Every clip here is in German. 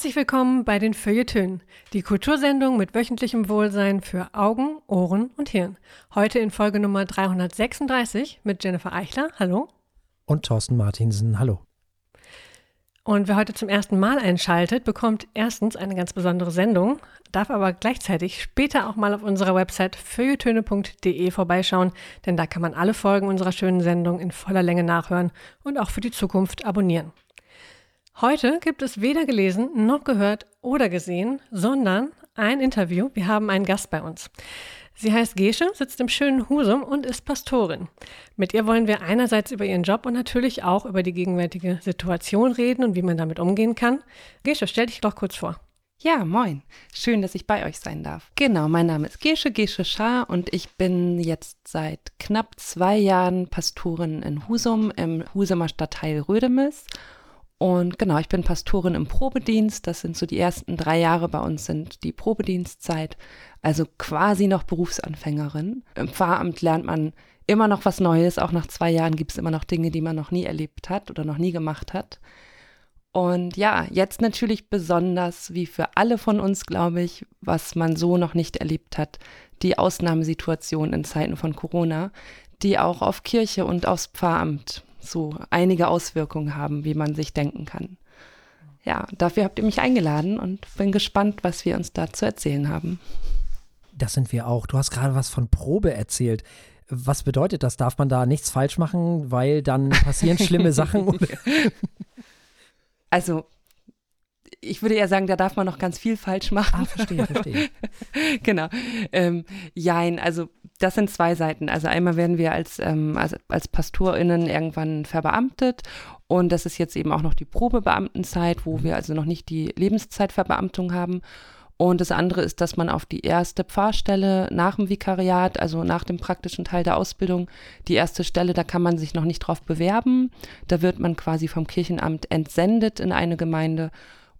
Herzlich willkommen bei den Feuilletönen, die Kultursendung mit wöchentlichem Wohlsein für Augen, Ohren und Hirn. Heute in Folge Nummer 336 mit Jennifer Eichler. Hallo. Und Thorsten Martinsen. Hallo. Und wer heute zum ersten Mal einschaltet, bekommt erstens eine ganz besondere Sendung, darf aber gleichzeitig später auch mal auf unserer Website feuilletöne.de vorbeischauen, denn da kann man alle Folgen unserer schönen Sendung in voller Länge nachhören und auch für die Zukunft abonnieren. Heute gibt es weder gelesen noch gehört oder gesehen, sondern ein Interview. Wir haben einen Gast bei uns. Sie heißt Gesche, sitzt im schönen Husum und ist Pastorin. Mit ihr wollen wir einerseits über ihren Job und natürlich auch über die gegenwärtige Situation reden und wie man damit umgehen kann. Gesche, stell dich doch kurz vor. Ja, moin. Schön, dass ich bei euch sein darf. Genau, mein Name ist Gesche, Gesche Schaar und ich bin jetzt seit knapp zwei Jahren Pastorin in Husum im Husumer Stadtteil Rödemis und genau, ich bin Pastorin im Probedienst. Das sind so die ersten drei Jahre bei uns sind die Probedienstzeit. Also quasi noch Berufsanfängerin. Im Pfarramt lernt man immer noch was Neues. Auch nach zwei Jahren gibt es immer noch Dinge, die man noch nie erlebt hat oder noch nie gemacht hat. Und ja, jetzt natürlich besonders, wie für alle von uns, glaube ich, was man so noch nicht erlebt hat, die Ausnahmesituation in Zeiten von Corona, die auch auf Kirche und aufs Pfarramt so einige Auswirkungen haben, wie man sich denken kann. Ja, dafür habt ihr mich eingeladen und bin gespannt, was wir uns da zu erzählen haben. Das sind wir auch. Du hast gerade was von Probe erzählt. Was bedeutet das? Darf man da nichts falsch machen, weil dann passieren schlimme Sachen? also, ich würde eher sagen, da darf man noch ganz viel falsch machen. Ah, verstehe, verstehe. genau. Ähm, jein, also das sind zwei Seiten. Also einmal werden wir als, ähm, als, als PastorInnen irgendwann verbeamtet und das ist jetzt eben auch noch die Probebeamtenzeit, wo wir also noch nicht die Lebenszeitverbeamtung haben. Und das andere ist, dass man auf die erste Pfarrstelle nach dem Vikariat, also nach dem praktischen Teil der Ausbildung, die erste Stelle, da kann man sich noch nicht drauf bewerben. Da wird man quasi vom Kirchenamt entsendet in eine Gemeinde.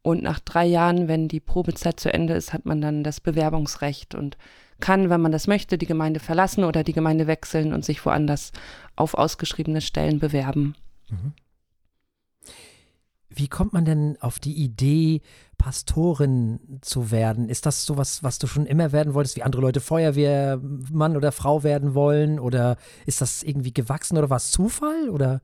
Und nach drei Jahren, wenn die Probezeit zu Ende ist, hat man dann das Bewerbungsrecht und kann, wenn man das möchte, die Gemeinde verlassen oder die Gemeinde wechseln und sich woanders auf ausgeschriebene Stellen bewerben. Mhm. Wie kommt man denn auf die Idee, Pastorin zu werden? Ist das sowas, was du schon immer werden wolltest, wie andere Leute Feuerwehrmann oder Frau werden wollen? Oder ist das irgendwie gewachsen oder war es Zufall? Oder?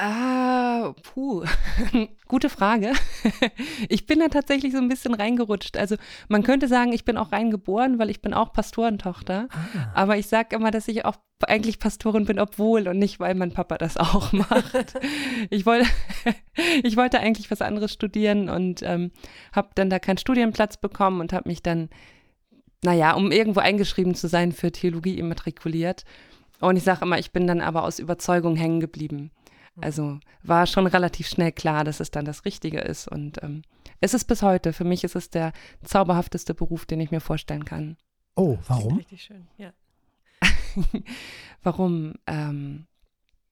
Ah, puh, gute Frage. Ich bin da tatsächlich so ein bisschen reingerutscht. Also man könnte sagen, ich bin auch reingeboren, weil ich bin auch Pastorentochter. Ah. Aber ich sage immer, dass ich auch eigentlich Pastorin bin, obwohl und nicht, weil mein Papa das auch macht. ich, wollte, ich wollte eigentlich was anderes studieren und ähm, habe dann da keinen Studienplatz bekommen und habe mich dann, naja, um irgendwo eingeschrieben zu sein, für Theologie immatrikuliert. Und ich sage immer, ich bin dann aber aus Überzeugung hängen geblieben. Also war schon relativ schnell klar, dass es dann das Richtige ist. Und ähm, es ist bis heute, für mich ist es der zauberhafteste Beruf, den ich mir vorstellen kann. Oh, warum? Richtig schön, ja. warum? Ähm,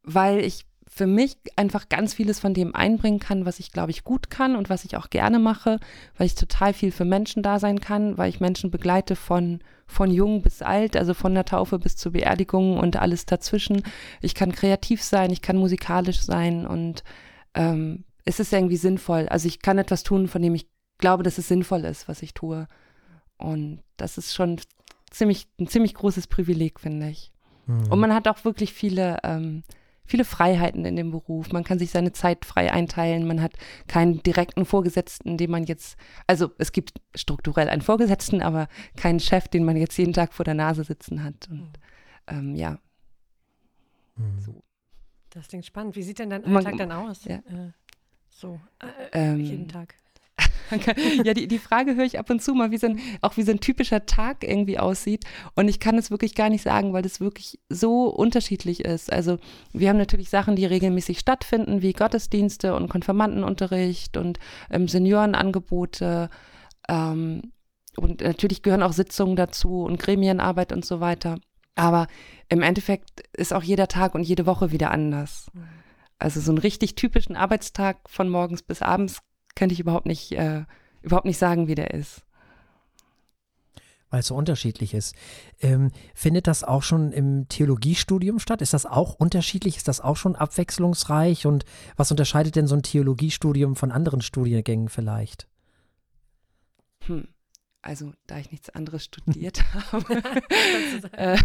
weil ich für mich einfach ganz vieles von dem einbringen kann, was ich, glaube ich, gut kann und was ich auch gerne mache, weil ich total viel für Menschen da sein kann, weil ich Menschen begleite von, von jung bis alt, also von der Taufe bis zur Beerdigung und alles dazwischen. Ich kann kreativ sein, ich kann musikalisch sein und ähm, es ist irgendwie sinnvoll. Also ich kann etwas tun, von dem ich glaube, dass es sinnvoll ist, was ich tue. Und das ist schon ziemlich, ein ziemlich großes Privileg, finde ich. Mhm. Und man hat auch wirklich viele ähm, viele Freiheiten in dem Beruf. Man kann sich seine Zeit frei einteilen. Man hat keinen direkten Vorgesetzten, den man jetzt, also es gibt strukturell einen Vorgesetzten, aber keinen Chef, den man jetzt jeden Tag vor der Nase sitzen hat. Und ähm, ja. Mhm. So. Das klingt spannend. Wie sieht denn dein Alltag dann aus? Ja. Äh, so, äh, ähm, jeden Tag. Ja, die, die Frage höre ich ab und zu mal, wie so ein, auch wie so ein typischer Tag irgendwie aussieht. Und ich kann es wirklich gar nicht sagen, weil das wirklich so unterschiedlich ist. Also wir haben natürlich Sachen, die regelmäßig stattfinden, wie Gottesdienste und Konfirmandenunterricht und ähm, Seniorenangebote. Ähm, und natürlich gehören auch Sitzungen dazu und Gremienarbeit und so weiter. Aber im Endeffekt ist auch jeder Tag und jede Woche wieder anders. Mhm. Also so einen richtig typischen Arbeitstag von morgens bis abends könnte ich überhaupt nicht, äh, überhaupt nicht sagen, wie der ist. weil es so unterschiedlich ist. Ähm, findet das auch schon im Theologiestudium statt? Ist das auch unterschiedlich? Ist das auch schon abwechslungsreich? Und was unterscheidet denn so ein Theologiestudium von anderen Studiengängen vielleicht? Hm. Also, da ich nichts anderes studiert habe. Äh,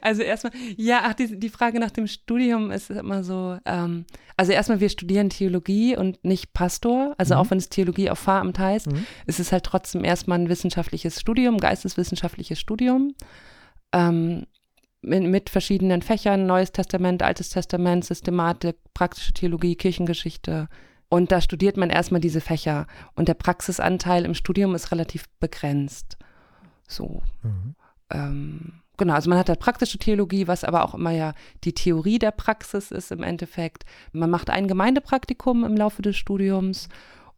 also erstmal, ja, ach, die, die Frage nach dem Studium ist immer so, ähm, also erstmal, wir studieren Theologie und nicht Pastor. Also mhm. auch wenn es Theologie auf Pfarramt heißt, mhm. ist es halt trotzdem erstmal ein wissenschaftliches Studium, geisteswissenschaftliches Studium. Ähm, mit, mit, verschiedenen Fächern, Neues Testament, Altes Testament, Systematik, praktische Theologie, Kirchengeschichte, und da studiert man erstmal diese Fächer. Und der Praxisanteil im Studium ist relativ begrenzt. So. Mhm. Ähm, genau, also man hat da praktische Theologie, was aber auch immer ja die Theorie der Praxis ist im Endeffekt. Man macht ein Gemeindepraktikum im Laufe des Studiums.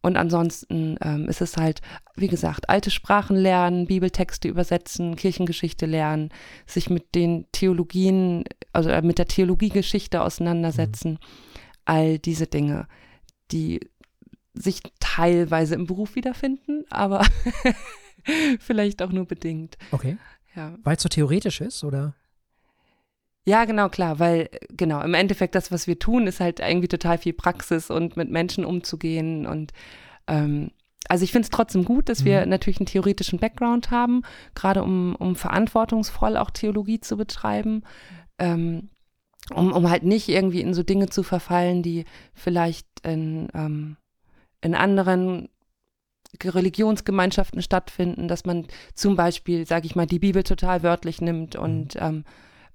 Und ansonsten ähm, ist es halt, wie gesagt, alte Sprachen lernen, Bibeltexte übersetzen, Kirchengeschichte lernen, sich mit den Theologien, also äh, mit der Theologiegeschichte auseinandersetzen. Mhm. All diese Dinge die sich teilweise im Beruf wiederfinden, aber vielleicht auch nur bedingt. Okay. Ja. Weil es so theoretisch ist, oder? Ja, genau, klar, weil genau, im Endeffekt das, was wir tun, ist halt irgendwie total viel Praxis und mit Menschen umzugehen und ähm, also ich finde es trotzdem gut, dass wir mhm. natürlich einen theoretischen Background haben, gerade um, um verantwortungsvoll auch Theologie zu betreiben. Ähm, um, um halt nicht irgendwie in so Dinge zu verfallen, die vielleicht in, ähm, in anderen Religionsgemeinschaften stattfinden, dass man zum Beispiel, sage ich mal, die Bibel total wörtlich nimmt mhm. und ähm,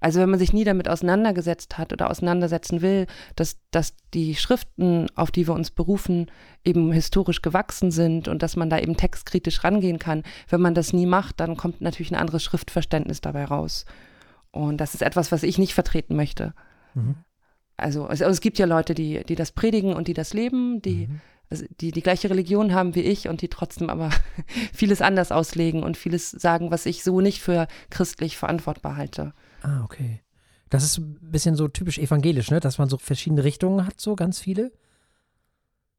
also wenn man sich nie damit auseinandergesetzt hat oder auseinandersetzen will, dass, dass die Schriften, auf die wir uns berufen, eben historisch gewachsen sind und dass man da eben textkritisch rangehen kann, wenn man das nie macht, dann kommt natürlich ein anderes Schriftverständnis dabei raus. Und das ist etwas, was ich nicht vertreten möchte. Mhm. Also, also, es gibt ja Leute, die, die das predigen und die das leben, die, mhm. also die die gleiche Religion haben wie ich und die trotzdem aber vieles anders auslegen und vieles sagen, was ich so nicht für christlich verantwortbar halte. Ah, okay. Das ist ein bisschen so typisch evangelisch, ne? dass man so verschiedene Richtungen hat, so ganz viele.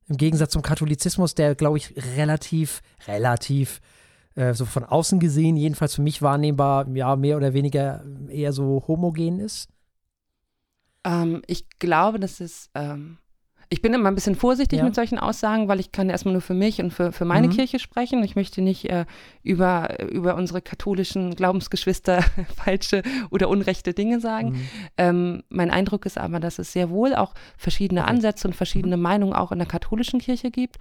Im Gegensatz zum Katholizismus, der, glaube ich, relativ, relativ äh, so von außen gesehen, jedenfalls für mich wahrnehmbar, ja, mehr oder weniger eher so homogen ist? Ähm, ich glaube, dass es, ähm, ich bin immer ein bisschen vorsichtig ja. mit solchen Aussagen, weil ich kann erstmal nur für mich und für, für meine mhm. Kirche sprechen. Ich möchte nicht äh, über, über unsere katholischen Glaubensgeschwister falsche oder unrechte Dinge sagen. Mhm. Ähm, mein Eindruck ist aber, dass es sehr wohl auch verschiedene Ansätze und verschiedene mhm. Meinungen auch in der katholischen Kirche gibt.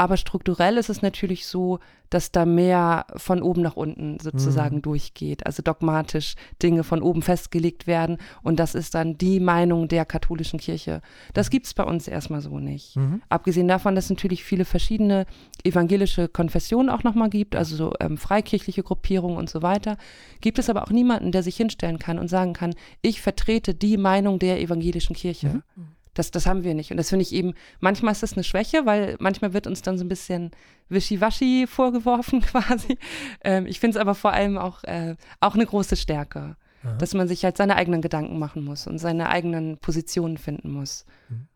Aber strukturell ist es natürlich so, dass da mehr von oben nach unten sozusagen mhm. durchgeht. Also dogmatisch Dinge von oben festgelegt werden. Und das ist dann die Meinung der katholischen Kirche. Das mhm. gibt es bei uns erstmal so nicht. Mhm. Abgesehen davon, dass es natürlich viele verschiedene evangelische Konfessionen auch nochmal gibt, also so ähm, freikirchliche Gruppierungen und so weiter, gibt es aber auch niemanden, der sich hinstellen kann und sagen kann, ich vertrete die Meinung der evangelischen Kirche. Mhm. Das, das haben wir nicht. Und das finde ich eben, manchmal ist das eine Schwäche, weil manchmal wird uns dann so ein bisschen wischiwaschi vorgeworfen quasi. Ähm, ich finde es aber vor allem auch, äh, auch eine große Stärke, Aha. dass man sich halt seine eigenen Gedanken machen muss und seine eigenen Positionen finden muss. Mhm.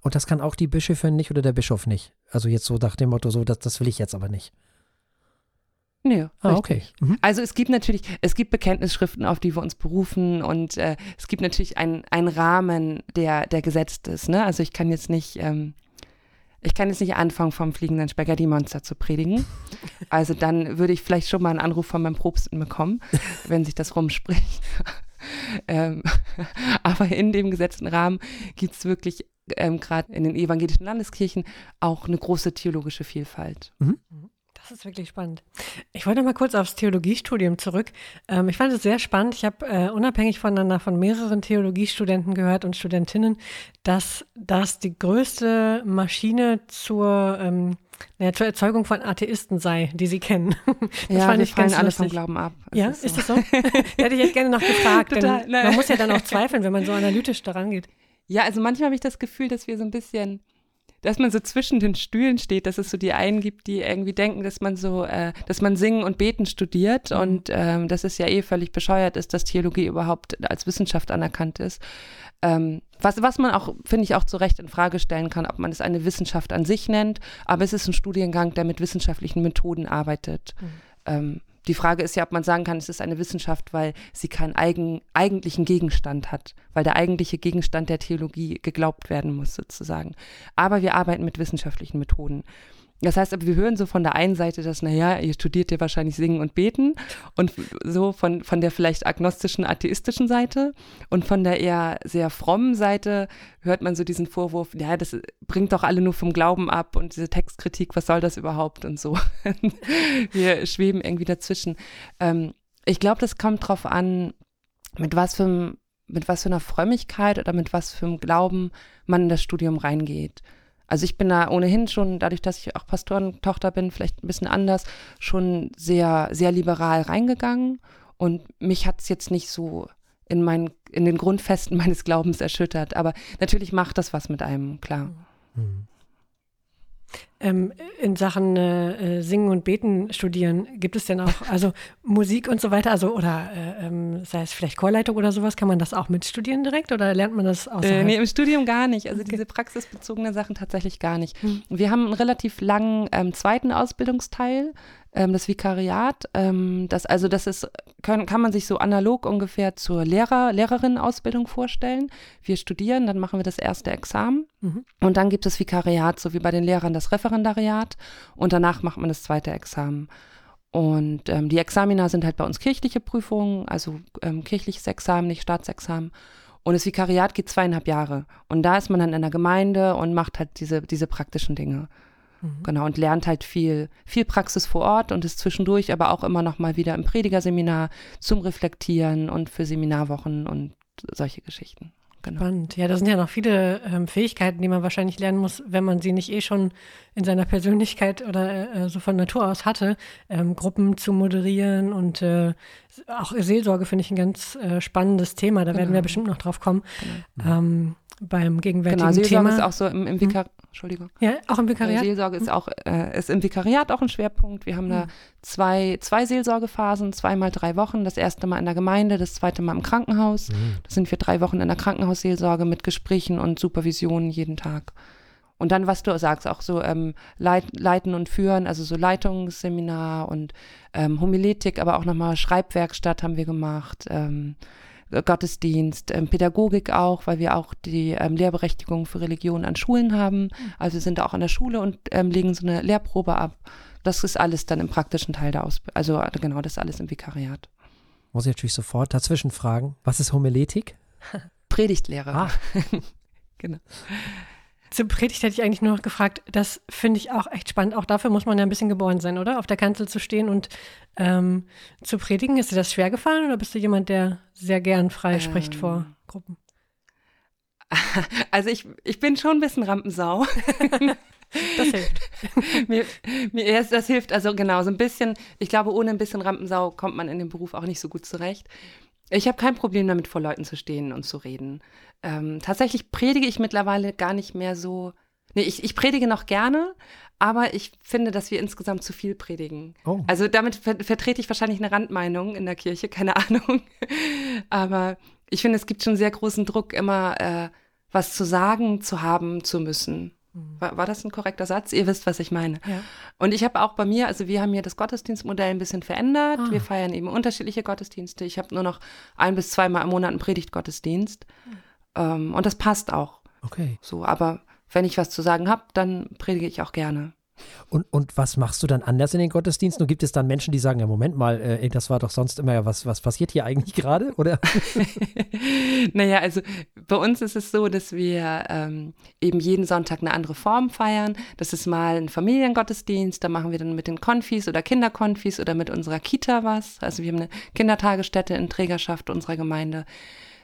Und das kann auch die Bischöfin nicht oder der Bischof nicht. Also jetzt so nach dem Motto, so, das, das will ich jetzt aber nicht. Nö, ah, okay. Mhm. Also es gibt natürlich, es gibt Bekenntnisschriften, auf die wir uns berufen und äh, es gibt natürlich einen Rahmen, der, der gesetzt ist. Ne? Also ich kann jetzt nicht, ähm, ich kann jetzt nicht anfangen, vom fliegenden Spaghetti-Monster zu predigen. Also dann würde ich vielleicht schon mal einen Anruf von meinem Propsten bekommen, wenn sich das rumspricht. ähm, aber in dem gesetzten Rahmen gibt es wirklich ähm, gerade in den evangelischen Landeskirchen auch eine große theologische Vielfalt. Mhm. Das ist wirklich spannend. Ich wollte noch mal kurz aufs Theologiestudium zurück. Ähm, ich fand es sehr spannend. Ich habe äh, unabhängig voneinander von mehreren Theologiestudenten gehört und Studentinnen, dass das die größte Maschine zur, ähm, naja, zur Erzeugung von Atheisten sei, die sie kennen. Das ja, fand ich fallen ganz alle vom Glauben ab. Das ja, ist, so. ist das so? Hätte ich jetzt gerne noch gefragt. Total, man muss ja dann auch zweifeln, wenn man so analytisch daran geht. Ja, also manchmal habe ich das Gefühl, dass wir so ein bisschen dass man so zwischen den Stühlen steht, dass es so die einen gibt, die irgendwie denken, dass man so, äh, dass man Singen und Beten studiert mhm. und ähm, dass es ja eh völlig bescheuert ist, dass Theologie überhaupt als Wissenschaft anerkannt ist. Ähm, was, was man auch, finde ich, auch zu Recht in Frage stellen kann, ob man es eine Wissenschaft an sich nennt, aber es ist ein Studiengang, der mit wissenschaftlichen Methoden arbeitet. Mhm. Ähm, die Frage ist ja, ob man sagen kann, es ist eine Wissenschaft, weil sie keinen eigen, eigentlichen Gegenstand hat, weil der eigentliche Gegenstand der Theologie geglaubt werden muss, sozusagen. Aber wir arbeiten mit wissenschaftlichen Methoden. Das heißt, wir hören so von der einen Seite, dass, naja, ihr studiert ja wahrscheinlich Singen und Beten und so von, von der vielleicht agnostischen, atheistischen Seite und von der eher sehr frommen Seite hört man so diesen Vorwurf, ja, das bringt doch alle nur vom Glauben ab und diese Textkritik, was soll das überhaupt und so. wir schweben irgendwie dazwischen. Ähm, ich glaube, das kommt drauf an, mit was für mit was für einer Frömmigkeit oder mit was für einem Glauben man in das Studium reingeht. Also ich bin da ohnehin schon, dadurch, dass ich auch Pastorentochter bin, vielleicht ein bisschen anders, schon sehr, sehr liberal reingegangen. Und mich hat es jetzt nicht so in, mein, in den Grundfesten meines Glaubens erschüttert. Aber natürlich macht das was mit einem, klar. Mhm. Ähm, in Sachen äh, äh, Singen und Beten studieren, gibt es denn auch, also Musik und so weiter, also oder äh, ähm, sei es vielleicht Chorleitung oder sowas, kann man das auch mitstudieren direkt oder lernt man das außerhalb? Äh, nee, im Studium gar nicht. Also okay. diese praxisbezogenen Sachen tatsächlich gar nicht. Hm. Wir haben einen relativ langen ähm, zweiten Ausbildungsteil, ähm, das Vikariat. Ähm, das, also das ist, können, kann man sich so analog ungefähr zur Lehrer, Lehrerinnenausbildung vorstellen. Wir studieren, dann machen wir das erste Examen mhm. und dann gibt es Vikariat, so wie bei den Lehrern das Referendariat und danach macht man das zweite Examen. Und ähm, die Examina sind halt bei uns kirchliche Prüfungen, also ähm, kirchliches Examen, nicht Staatsexamen. Und das Vikariat geht zweieinhalb Jahre. Und da ist man dann in der Gemeinde und macht halt diese, diese praktischen Dinge. Mhm. Genau, und lernt halt viel, viel Praxis vor Ort und ist zwischendurch aber auch immer noch mal wieder im Predigerseminar zum Reflektieren und für Seminarwochen und solche Geschichten. Genau. Spannend. Ja, da sind ja noch viele ähm, Fähigkeiten, die man wahrscheinlich lernen muss, wenn man sie nicht eh schon in seiner Persönlichkeit oder äh, so von Natur aus hatte. Ähm, Gruppen zu moderieren und äh, auch Seelsorge finde ich ein ganz äh, spannendes Thema. Da genau. werden wir genau. bestimmt noch drauf kommen. Genau. Ähm, beim gegenwärtigen genau, Seelsorge Thema. ist auch so im, im Vikar hm. Entschuldigung. Ja, auch im Vikariat. Seelsorge ist auch äh, ist im Vikariat auch ein Schwerpunkt. Wir haben da hm. zwei, zwei Seelsorgephasen, zweimal drei Wochen. Das erste Mal in der Gemeinde, das zweite Mal im Krankenhaus. Mhm. Da sind wir drei Wochen in der Krankenhausseelsorge mit Gesprächen und Supervisionen jeden Tag. Und dann, was du sagst, auch so ähm, Leit Leiten und Führen, also so Leitungsseminar und ähm, Homiletik, aber auch nochmal Schreibwerkstatt haben wir gemacht. Ähm, Gottesdienst, ähm, Pädagogik auch, weil wir auch die ähm, Lehrberechtigung für Religion an Schulen haben. Also wir sind auch an der Schule und ähm, legen so eine Lehrprobe ab. Das ist alles dann im praktischen Teil der Ausbildung. Also äh, genau, das ist alles im Vikariat. Muss ich natürlich sofort dazwischen fragen, was ist Homiletik? Predigtlehre. Ah. genau. Zur Predigt hätte ich eigentlich nur noch gefragt, das finde ich auch echt spannend. Auch dafür muss man ja ein bisschen geboren sein, oder? Auf der Kanzel zu stehen und ähm, zu predigen. Ist dir das schwer gefallen oder bist du jemand, der sehr gern frei ähm. spricht vor Gruppen? Also ich, ich bin schon ein bisschen Rampensau. Das hilft. mir, mir das hilft, also genau, so ein bisschen, ich glaube, ohne ein bisschen Rampensau kommt man in dem Beruf auch nicht so gut zurecht. Ich habe kein Problem damit, vor Leuten zu stehen und zu reden. Ähm, tatsächlich predige ich mittlerweile gar nicht mehr so. Nee, ich, ich predige noch gerne, aber ich finde, dass wir insgesamt zu viel predigen. Oh. Also damit ver vertrete ich wahrscheinlich eine Randmeinung in der Kirche, keine Ahnung. aber ich finde, es gibt schon sehr großen Druck, immer äh, was zu sagen zu haben zu müssen. Mhm. War, war, das ein korrekter Satz? Ihr wisst, was ich meine. Ja. Und ich habe auch bei mir, also wir haben hier das Gottesdienstmodell ein bisschen verändert. Ah. Wir feiern eben unterschiedliche Gottesdienste. Ich habe nur noch ein bis zweimal im Monat einen Predigtgottesdienst. Mhm. Ähm, und das passt auch. Okay. So, aber wenn ich was zu sagen habe, dann predige ich auch gerne. Und, und was machst du dann anders in den Gottesdiensten? Und gibt es dann Menschen, die sagen, ja, Moment mal, äh, das war doch sonst immer, was, was passiert hier eigentlich gerade, oder? naja, also bei uns ist es so, dass wir ähm, eben jeden Sonntag eine andere Form feiern. Das ist mal ein Familiengottesdienst, da machen wir dann mit den Konfis oder Kinderkonfis oder mit unserer Kita was. Also wir haben eine Kindertagesstätte in Trägerschaft unserer Gemeinde.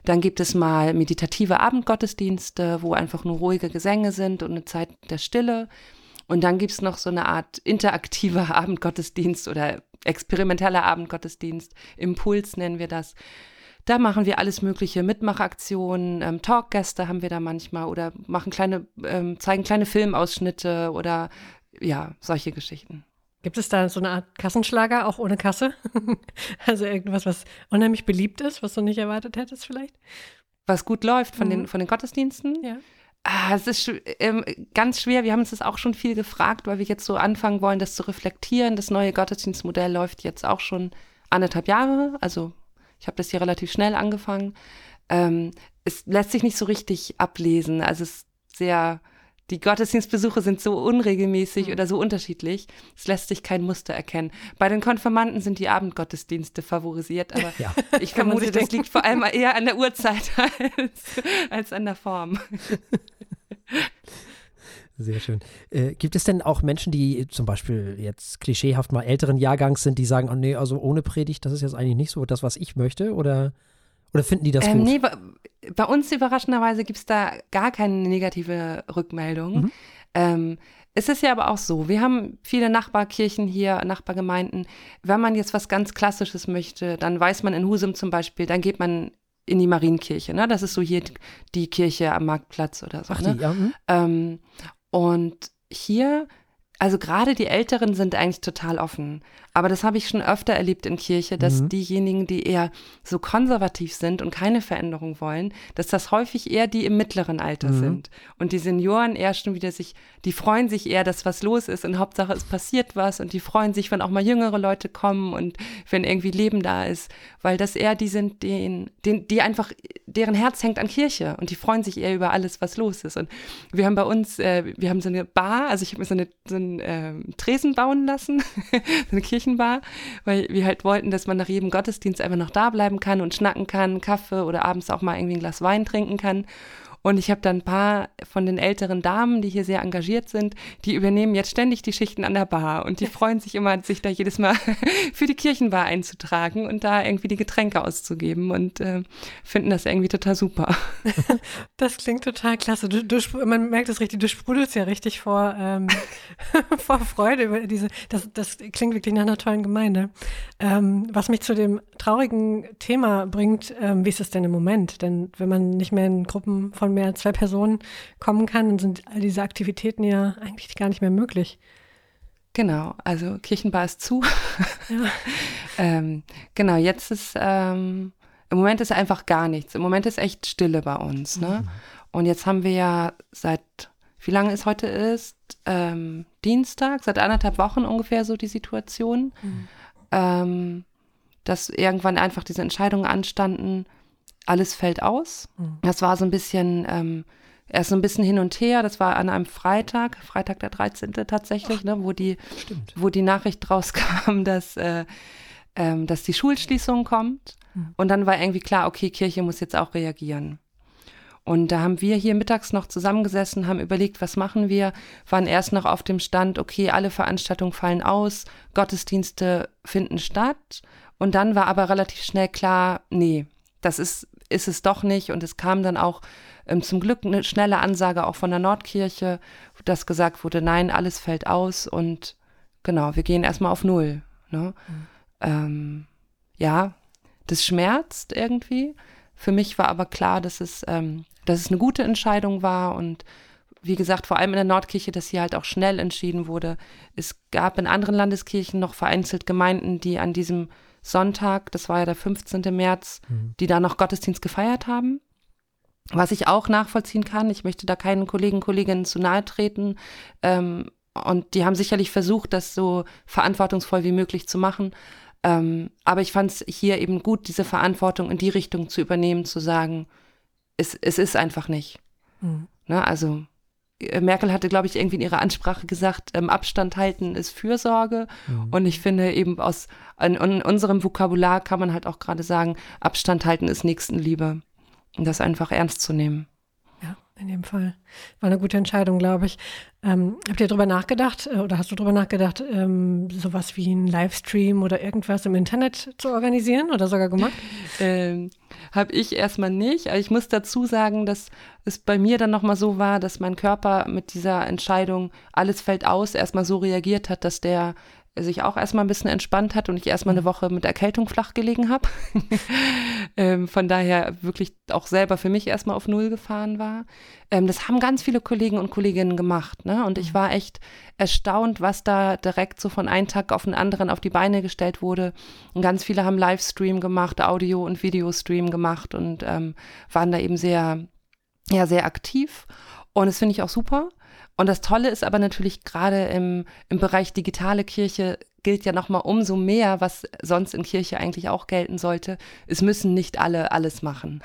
Dann gibt es mal meditative Abendgottesdienste, wo einfach nur ruhige Gesänge sind und eine Zeit der Stille. Und dann gibt es noch so eine Art interaktiver Abendgottesdienst oder experimenteller Abendgottesdienst. Impuls nennen wir das. Da machen wir alles mögliche Mitmachaktionen, ähm, Talkgäste haben wir da manchmal oder machen kleine, ähm, zeigen kleine Filmausschnitte oder ja, solche Geschichten. Gibt es da so eine Art Kassenschlager, auch ohne Kasse? also irgendwas, was unheimlich beliebt ist, was du nicht erwartet hättest vielleicht? Was gut läuft von, mhm. den, von den Gottesdiensten? Ja. Ah, es ist ähm, ganz schwer. Wir haben uns das auch schon viel gefragt, weil wir jetzt so anfangen wollen, das zu reflektieren. Das neue Gottesdienstmodell läuft jetzt auch schon anderthalb Jahre. Also ich habe das hier relativ schnell angefangen. Ähm, es lässt sich nicht so richtig ablesen. Also es ist sehr die Gottesdienstbesuche sind so unregelmäßig mhm. oder so unterschiedlich, es lässt sich kein Muster erkennen. Bei den Konfirmanden sind die Abendgottesdienste favorisiert, aber ja. ich vermute, das liegt vor allem eher an der Uhrzeit als, als an der Form. Sehr schön. Äh, gibt es denn auch Menschen, die zum Beispiel jetzt klischeehaft mal älteren Jahrgangs sind, die sagen, oh nee, also ohne Predigt, das ist jetzt eigentlich nicht so das, was ich möchte? Oder oder finden die das ähm, gut? Nee, bei, bei uns überraschenderweise gibt es da gar keine negative Rückmeldung. Mhm. Ähm, es ist ja aber auch so, wir haben viele Nachbarkirchen hier, Nachbargemeinden. Wenn man jetzt was ganz Klassisches möchte, dann weiß man in Husum zum Beispiel, dann geht man in die Marienkirche. Ne? Das ist so hier die Kirche am Marktplatz oder so. Ach, ne? die, ja. Mhm. Ähm, und hier also gerade die Älteren sind eigentlich total offen. Aber das habe ich schon öfter erlebt in Kirche, dass mhm. diejenigen, die eher so konservativ sind und keine Veränderung wollen, dass das häufig eher die im mittleren Alter mhm. sind. Und die Senioren eher schon wieder sich, die freuen sich eher, dass was los ist und Hauptsache es passiert was und die freuen sich, wenn auch mal jüngere Leute kommen und wenn irgendwie Leben da ist, weil das eher die sind, denen, denen, die einfach, deren Herz hängt an Kirche und die freuen sich eher über alles, was los ist. Und wir haben bei uns, äh, wir haben so eine Bar, also ich habe mir so eine, so ein äh, Tresen bauen lassen, eine Kirchenbar, weil wir halt wollten, dass man nach jedem Gottesdienst einfach noch da bleiben kann und schnacken kann, Kaffee oder abends auch mal irgendwie ein Glas Wein trinken kann. Und ich habe dann ein paar von den älteren Damen, die hier sehr engagiert sind, die übernehmen jetzt ständig die Schichten an der Bar und die freuen sich immer, sich da jedes Mal für die Kirchenbar einzutragen und da irgendwie die Getränke auszugeben und äh, finden das irgendwie total super. Das klingt total klasse. Du, du, man merkt es richtig, du sprudelst ja richtig vor, ähm, vor Freude über diese, das, das klingt wirklich nach einer tollen Gemeinde. Ähm, was mich zu dem traurigen Thema bringt, ähm, wie ist es denn im Moment? Denn wenn man nicht mehr in Gruppen von mehr als zwei Personen kommen kann, dann sind all diese Aktivitäten ja eigentlich gar nicht mehr möglich. Genau, also Kirchenbar ist zu. Ja. ähm, genau, jetzt ist, ähm, im Moment ist einfach gar nichts. Im Moment ist echt Stille bei uns. Ne? Mhm. Und jetzt haben wir ja seit, wie lange es heute ist? Ähm, Dienstag, seit anderthalb Wochen ungefähr so die Situation, mhm. Ähm, dass irgendwann einfach diese Entscheidungen anstanden, alles fällt aus. Mhm. Das war so ein bisschen, ähm, erst so ein bisschen hin und her. Das war an einem Freitag, Freitag der 13. tatsächlich, ne, wo die, wo die Nachricht rauskam, dass, äh, ähm, dass die Schulschließung kommt. Mhm. Und dann war irgendwie klar, okay, Kirche muss jetzt auch reagieren. Und da haben wir hier mittags noch zusammengesessen, haben überlegt, was machen wir, waren erst noch auf dem Stand, okay, alle Veranstaltungen fallen aus, Gottesdienste finden statt. Und dann war aber relativ schnell klar, nee, das ist ist es doch nicht. Und es kam dann auch ähm, zum Glück eine schnelle Ansage auch von der Nordkirche, dass gesagt wurde, nein, alles fällt aus und genau, wir gehen erstmal auf Null. Ne? Mhm. Ähm, ja, das schmerzt irgendwie. Für mich war aber klar, dass es, ähm, dass es eine gute Entscheidung war und wie gesagt, vor allem in der Nordkirche, dass hier halt auch schnell entschieden wurde. Es gab in anderen Landeskirchen noch vereinzelt Gemeinden, die an diesem Sonntag, das war ja der 15. März, mhm. die da noch Gottesdienst gefeiert haben. Was ich auch nachvollziehen kann, ich möchte da keinen Kollegen, Kolleginnen zu nahe treten. Ähm, und die haben sicherlich versucht, das so verantwortungsvoll wie möglich zu machen. Ähm, aber ich fand es hier eben gut, diese Verantwortung in die Richtung zu übernehmen, zu sagen, es, es ist einfach nicht. Mhm. Ne, also Merkel hatte, glaube ich, irgendwie in ihrer Ansprache gesagt, ähm, Abstand halten ist Fürsorge. Mhm. Und ich finde eben aus in, in, unserem Vokabular kann man halt auch gerade sagen, Abstand halten ist Nächstenliebe. Und das einfach ernst zu nehmen. In dem Fall. War eine gute Entscheidung, glaube ich. Ähm, habt ihr darüber nachgedacht äh, oder hast du darüber nachgedacht, ähm, sowas wie einen Livestream oder irgendwas im Internet zu organisieren oder sogar gemacht? ähm, Habe ich erstmal nicht. Aber ich muss dazu sagen, dass es bei mir dann nochmal so war, dass mein Körper mit dieser Entscheidung, alles fällt aus, erstmal so reagiert hat, dass der sich auch erstmal ein bisschen entspannt hat und ich erstmal eine Woche mit Erkältung flach gelegen habe. ähm, von daher wirklich auch selber für mich erstmal auf Null gefahren war. Ähm, das haben ganz viele Kollegen und Kolleginnen gemacht. Ne? Und ich mhm. war echt erstaunt, was da direkt so von einem Tag auf den anderen auf die Beine gestellt wurde. Und ganz viele haben Livestream gemacht, Audio- und Videostream gemacht und ähm, waren da eben sehr, ja, sehr aktiv. Und das finde ich auch super. Und das Tolle ist aber natürlich gerade im, im Bereich digitale Kirche gilt ja nochmal umso mehr, was sonst in Kirche eigentlich auch gelten sollte. Es müssen nicht alle alles machen.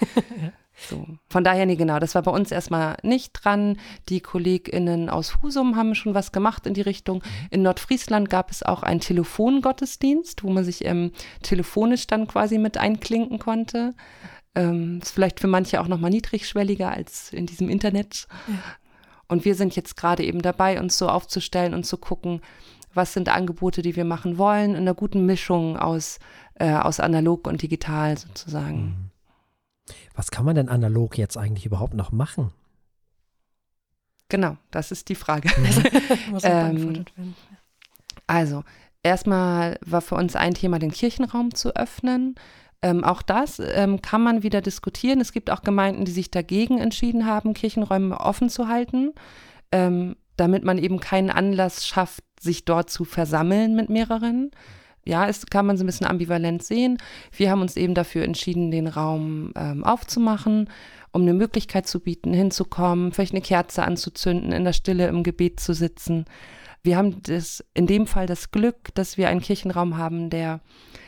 So. Von daher, nee, genau, das war bei uns erstmal nicht dran. Die KollegInnen aus Husum haben schon was gemacht in die Richtung. In Nordfriesland gab es auch einen Telefongottesdienst, wo man sich ähm, telefonisch dann quasi mit einklinken konnte. Ähm, ist vielleicht für manche auch nochmal niedrigschwelliger als in diesem Internet. Ja. Und wir sind jetzt gerade eben dabei, uns so aufzustellen und zu gucken, was sind Angebote, die wir machen wollen, in einer guten Mischung aus, äh, aus analog und digital sozusagen. Mhm. Was kann man denn analog jetzt eigentlich überhaupt noch machen? Genau, das ist die Frage. Muss ähm, also, erstmal war für uns ein Thema, den Kirchenraum zu öffnen. Ähm, auch das ähm, kann man wieder diskutieren. Es gibt auch Gemeinden, die sich dagegen entschieden haben, Kirchenräume offen zu halten, ähm, damit man eben keinen Anlass schafft, sich dort zu versammeln mit mehreren ja, es kann man so ein bisschen ambivalent sehen. Wir haben uns eben dafür entschieden, den Raum ähm, aufzumachen, um eine Möglichkeit zu bieten, hinzukommen, vielleicht eine Kerze anzuzünden, in der Stille im Gebet zu sitzen. Wir haben das, in dem Fall das Glück, dass wir einen Kirchenraum haben, der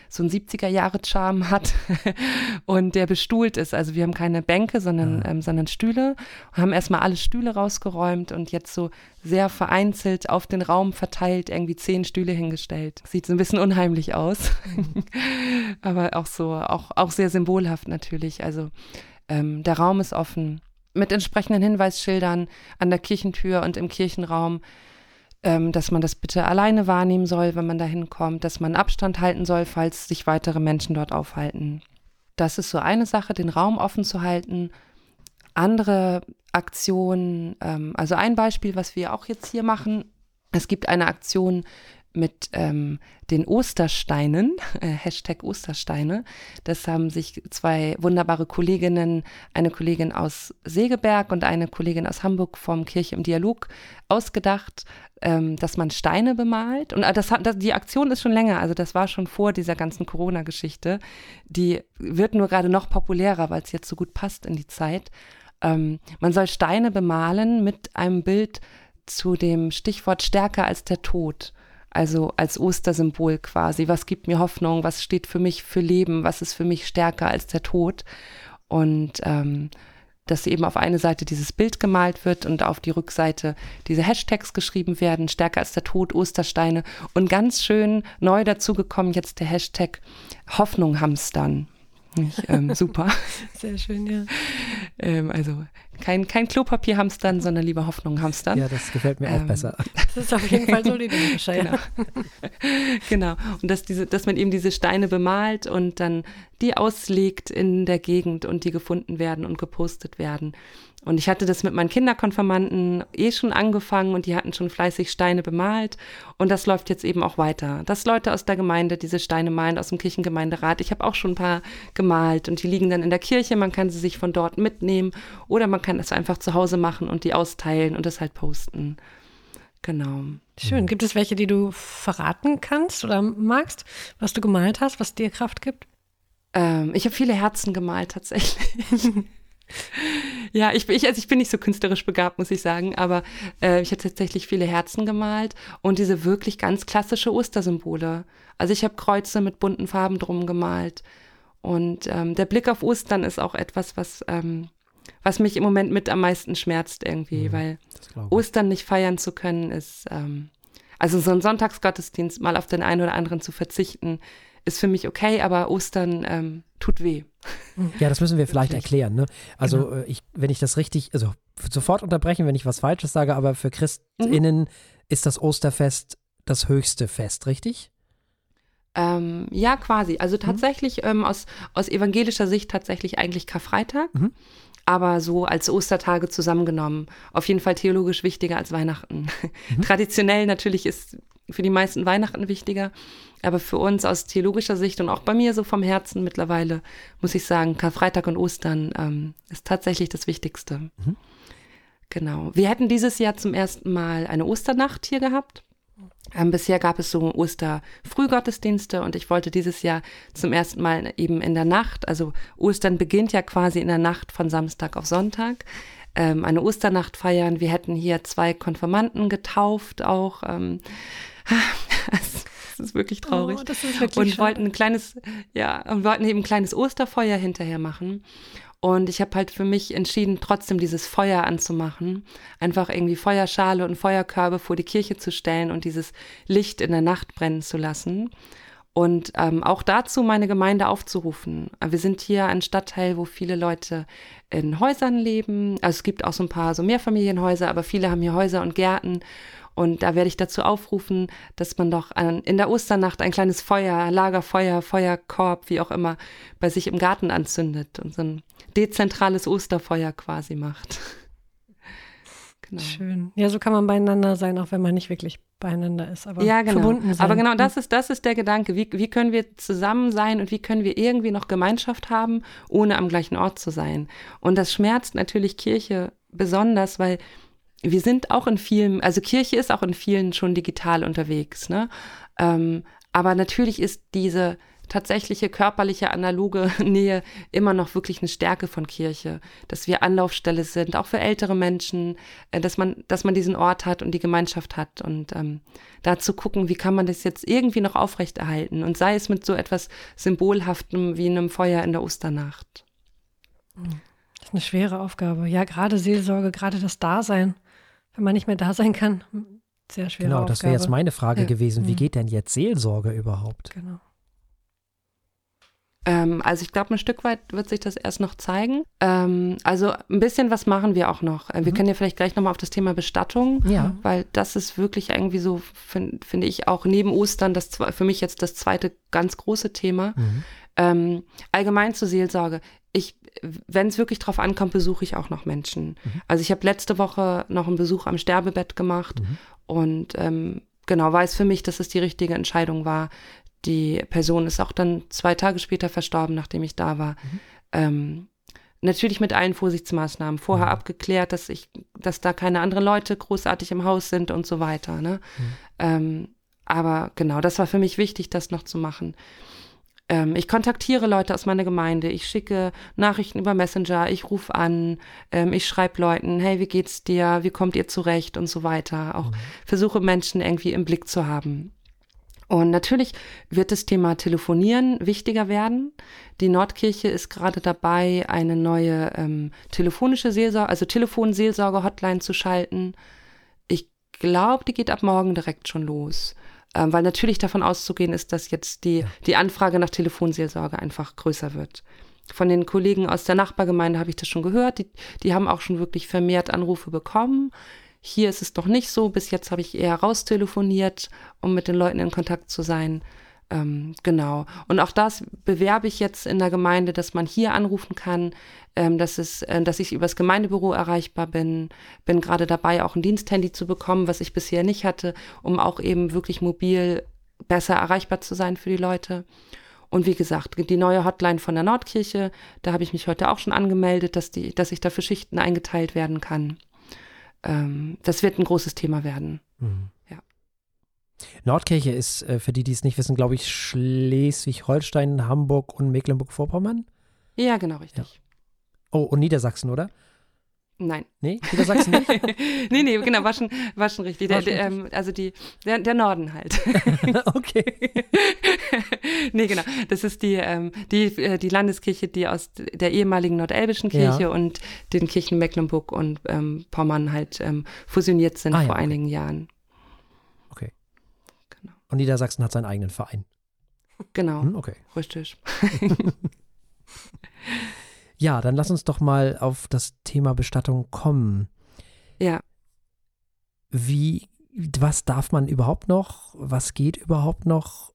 so ein 70er-Jahre-Charme hat und der bestuhlt ist. Also wir haben keine Bänke, sondern, ah. ähm, sondern Stühle. Wir haben erstmal alle Stühle rausgeräumt und jetzt so sehr vereinzelt auf den Raum verteilt irgendwie zehn Stühle hingestellt. Sieht so ein bisschen unheimlich aus, aber auch so, auch, auch sehr symbolhaft natürlich. Also ähm, der Raum ist offen mit entsprechenden Hinweisschildern an der Kirchentür und im Kirchenraum ähm, dass man das bitte alleine wahrnehmen soll, wenn man da hinkommt, dass man Abstand halten soll, falls sich weitere Menschen dort aufhalten. Das ist so eine Sache, den Raum offen zu halten. Andere Aktionen, ähm, also ein Beispiel, was wir auch jetzt hier machen, es gibt eine Aktion mit ähm, den Ostersteinen, äh, Hashtag Ostersteine. Das haben sich zwei wunderbare Kolleginnen, eine Kollegin aus Segeberg und eine Kollegin aus Hamburg vom Kirche im Dialog ausgedacht, ähm, dass man Steine bemalt. Und äh, das das, die Aktion ist schon länger, also das war schon vor dieser ganzen Corona-Geschichte. Die wird nur gerade noch populärer, weil es jetzt so gut passt in die Zeit. Ähm, man soll Steine bemalen mit einem Bild zu dem Stichwort stärker als der Tod. Also als Ostersymbol quasi. Was gibt mir Hoffnung? Was steht für mich für Leben? Was ist für mich stärker als der Tod? Und ähm, dass eben auf eine Seite dieses Bild gemalt wird und auf die Rückseite diese Hashtags geschrieben werden, stärker als der Tod, Ostersteine und ganz schön neu dazugekommen jetzt der Hashtag Hoffnung hamstern. Ich, ähm, super. Sehr schön, ja. Ähm, also kein, kein Klopapier hamstern, sondern lieber Hoffnung hamstern. Ja, das gefällt mir auch ähm, besser. Das ist auf jeden Fall so die genau. genau. Und dass, diese, dass man eben diese Steine bemalt und dann die auslegt in der Gegend und die gefunden werden und gepostet werden. Und ich hatte das mit meinen Kinderkonfirmanden eh schon angefangen und die hatten schon fleißig Steine bemalt. Und das läuft jetzt eben auch weiter. Dass Leute aus der Gemeinde diese Steine malen, aus dem Kirchengemeinderat. Ich habe auch schon ein paar gemalt und die liegen dann in der Kirche. Man kann sie sich von dort mitnehmen oder man kann es einfach zu Hause machen und die austeilen und das halt posten. Genau. Schön. Gibt es welche, die du verraten kannst oder magst, was du gemalt hast, was dir Kraft gibt? Ähm, ich habe viele Herzen gemalt tatsächlich. Ja, ich, ich, also ich bin nicht so künstlerisch begabt, muss ich sagen, aber äh, ich habe tatsächlich viele Herzen gemalt und diese wirklich ganz klassische Ostersymbole. Also ich habe Kreuze mit bunten Farben drum gemalt. Und ähm, der Blick auf Ostern ist auch etwas, was, ähm, was mich im Moment mit am meisten schmerzt irgendwie, mhm, weil Ostern nicht feiern zu können ist, ähm, also so ein Sonntagsgottesdienst mal auf den einen oder anderen zu verzichten, ist für mich okay, aber Ostern ähm, tut weh. Ja, das müssen wir vielleicht erklären. Ne? Also, genau. Äh, ich, wenn ich das richtig, also sofort unterbrechen, wenn ich was Falsches sage, aber für ChristInnen mhm. ist das Osterfest das höchste Fest, richtig? Ähm, ja, quasi. Also mhm. tatsächlich mhm. ähm, aus, aus evangelischer Sicht tatsächlich eigentlich Karfreitag. Mhm. Aber so als Ostertage zusammengenommen. Auf jeden Fall theologisch wichtiger als Weihnachten. Mhm. Traditionell natürlich ist für die meisten Weihnachten wichtiger. Aber für uns aus theologischer Sicht und auch bei mir so vom Herzen mittlerweile, muss ich sagen, Karfreitag und Ostern ähm, ist tatsächlich das Wichtigste. Mhm. Genau. Wir hätten dieses Jahr zum ersten Mal eine Osternacht hier gehabt. Ähm, bisher gab es so Osterfrühgottesdienste und ich wollte dieses Jahr zum ersten Mal eben in der Nacht, also Ostern beginnt ja quasi in der Nacht von Samstag auf Sonntag, ähm, eine Osternacht feiern. Wir hätten hier zwei Konfirmanden getauft auch. Ähm, das ist wirklich traurig. Oh, das ist wirklich und schade. wollten ein kleines, ja, und wollten eben ein kleines Osterfeuer hinterher machen. Und ich habe halt für mich entschieden, trotzdem dieses Feuer anzumachen. Einfach irgendwie Feuerschale und Feuerkörbe vor die Kirche zu stellen und dieses Licht in der Nacht brennen zu lassen. Und ähm, auch dazu meine Gemeinde aufzurufen. Wir sind hier ein Stadtteil, wo viele Leute in Häusern leben. Also es gibt auch so ein paar so Mehrfamilienhäuser, aber viele haben hier Häuser und Gärten. Und da werde ich dazu aufrufen, dass man doch an, in der Osternacht ein kleines Feuer, Lagerfeuer, Feuerkorb, wie auch immer, bei sich im Garten anzündet und so ein dezentrales Osterfeuer quasi macht. Genau. Schön. Ja, so kann man beieinander sein, auch wenn man nicht wirklich beieinander ist, aber ja, genau. verbunden sein. Aber genau, das ist, das ist der Gedanke. Wie, wie können wir zusammen sein und wie können wir irgendwie noch Gemeinschaft haben, ohne am gleichen Ort zu sein? Und das schmerzt natürlich Kirche besonders, weil wir sind auch in vielen, also Kirche ist auch in vielen schon digital unterwegs, ne? Ähm, aber natürlich ist diese tatsächliche körperliche analoge Nähe immer noch wirklich eine Stärke von Kirche, dass wir Anlaufstelle sind, auch für ältere Menschen, äh, dass man, dass man diesen Ort hat und die Gemeinschaft hat und ähm, da zu gucken, wie kann man das jetzt irgendwie noch aufrechterhalten und sei es mit so etwas Symbolhaftem wie einem Feuer in der Osternacht. Das ist eine schwere Aufgabe. Ja, gerade Seelsorge, gerade das Dasein wenn man nicht mehr da sein kann. Sehr schwer. Genau, das wäre jetzt meine Frage Ja. gewesen. Wie Mhm. geht denn jetzt Seelsorge überhaupt? Genau. Ähm, also ich glaube, ein Stück weit wird sich das erst noch zeigen. Ähm, also ein bisschen was machen wir auch noch. Äh, wir Mhm. können ja vielleicht gleich nochmal auf das Thema Bestattung, Ja. weil das ist wirklich irgendwie so, finde find ich auch neben Ostern das für mich jetzt das zweite ganz große Thema. Mhm. Ähm, allgemein zur Seelsorge. Ich, wenn es wirklich drauf ankommt, besuche ich auch noch Menschen. Also ich habe letzte Woche noch einen Besuch am Sterbebett gemacht Mhm. und ähm, genau weiß für mich, dass es die richtige Entscheidung war. Die Person ist auch dann zwei Tage später verstorben, nachdem ich da war. Ähm, natürlich mit allen Vorsichtsmaßnahmen. Vorher Mhm. abgeklärt, dass ich, dass da keine anderen Leute großartig im Haus sind und so weiter. Ne? Ähm, aber genau, das war für mich wichtig, das noch zu machen. Ähm, ich kontaktiere Leute aus meiner Gemeinde, ich schicke Nachrichten über Messenger, ich rufe an, ähm, ich schreibe Leuten, hey, wie geht's dir, wie kommt ihr zurecht und so weiter. Auch versuche Menschen irgendwie im Blick zu haben. Und natürlich wird das Thema Telefonieren wichtiger werden. Die Nordkirche ist gerade dabei, eine neue ähm, telefonische Seelsorge, also Telefonseelsorge-Hotline zu schalten. Ich glaube, die geht ab morgen direkt schon los. Ähm, weil natürlich davon auszugehen ist, dass jetzt die, die Anfrage nach Telefonseelsorge einfach größer wird. Von den Kollegen aus der Nachbargemeinde habe ich das schon gehört. Die, die haben auch schon wirklich vermehrt Anrufe bekommen. Hier ist es doch nicht so. Bis jetzt habe ich eher raustelefoniert, um mit den Leuten in Kontakt zu sein. Ähm, genau. Und auch das bewerbe ich jetzt in der Gemeinde, dass man hier anrufen kann, ähm, dass, es, äh, dass ich übers Gemeindebüro erreichbar bin. Bin gerade dabei, auch ein Diensthandy zu bekommen, was ich bisher nicht hatte, um auch eben wirklich mobil besser erreichbar zu sein für die Leute. Und wie gesagt, die neue Hotline von der Nordkirche, da habe ich mich heute auch schon angemeldet, dass, die, dass ich da für Schichten eingeteilt werden kann. Ähm, das wird ein großes Thema werden. Mhm. Ja. Nordkirche ist, äh, für die, die es nicht wissen, glaube ich, Schleswig-Holstein, Hamburg und Mecklenburg-Vorpommern. Ja, genau, richtig. Oh, und Niedersachsen, oder? Nein. Nee, Niedersachsen nicht? nee, nee, genau, war schon, war schon richtig. War Der, der, ähm, also die, der, der Norden halt. okay. nee, genau. Das ist die, ähm, die, äh, die Landeskirche, die aus der ehemaligen nordelbischen Kirche Ja. und den Kirchen Mecklenburg und ähm, Pommern halt ähm, fusioniert sind Ah, ja, vor okay. einigen Jahren. Okay. Genau. Und Niedersachsen hat seinen eigenen Verein. Genau, Hm, okay. richtig. Ja, dann lass uns doch mal auf das Thema Bestattung kommen. Ja. Wie, was darf man überhaupt noch? Was geht überhaupt noch?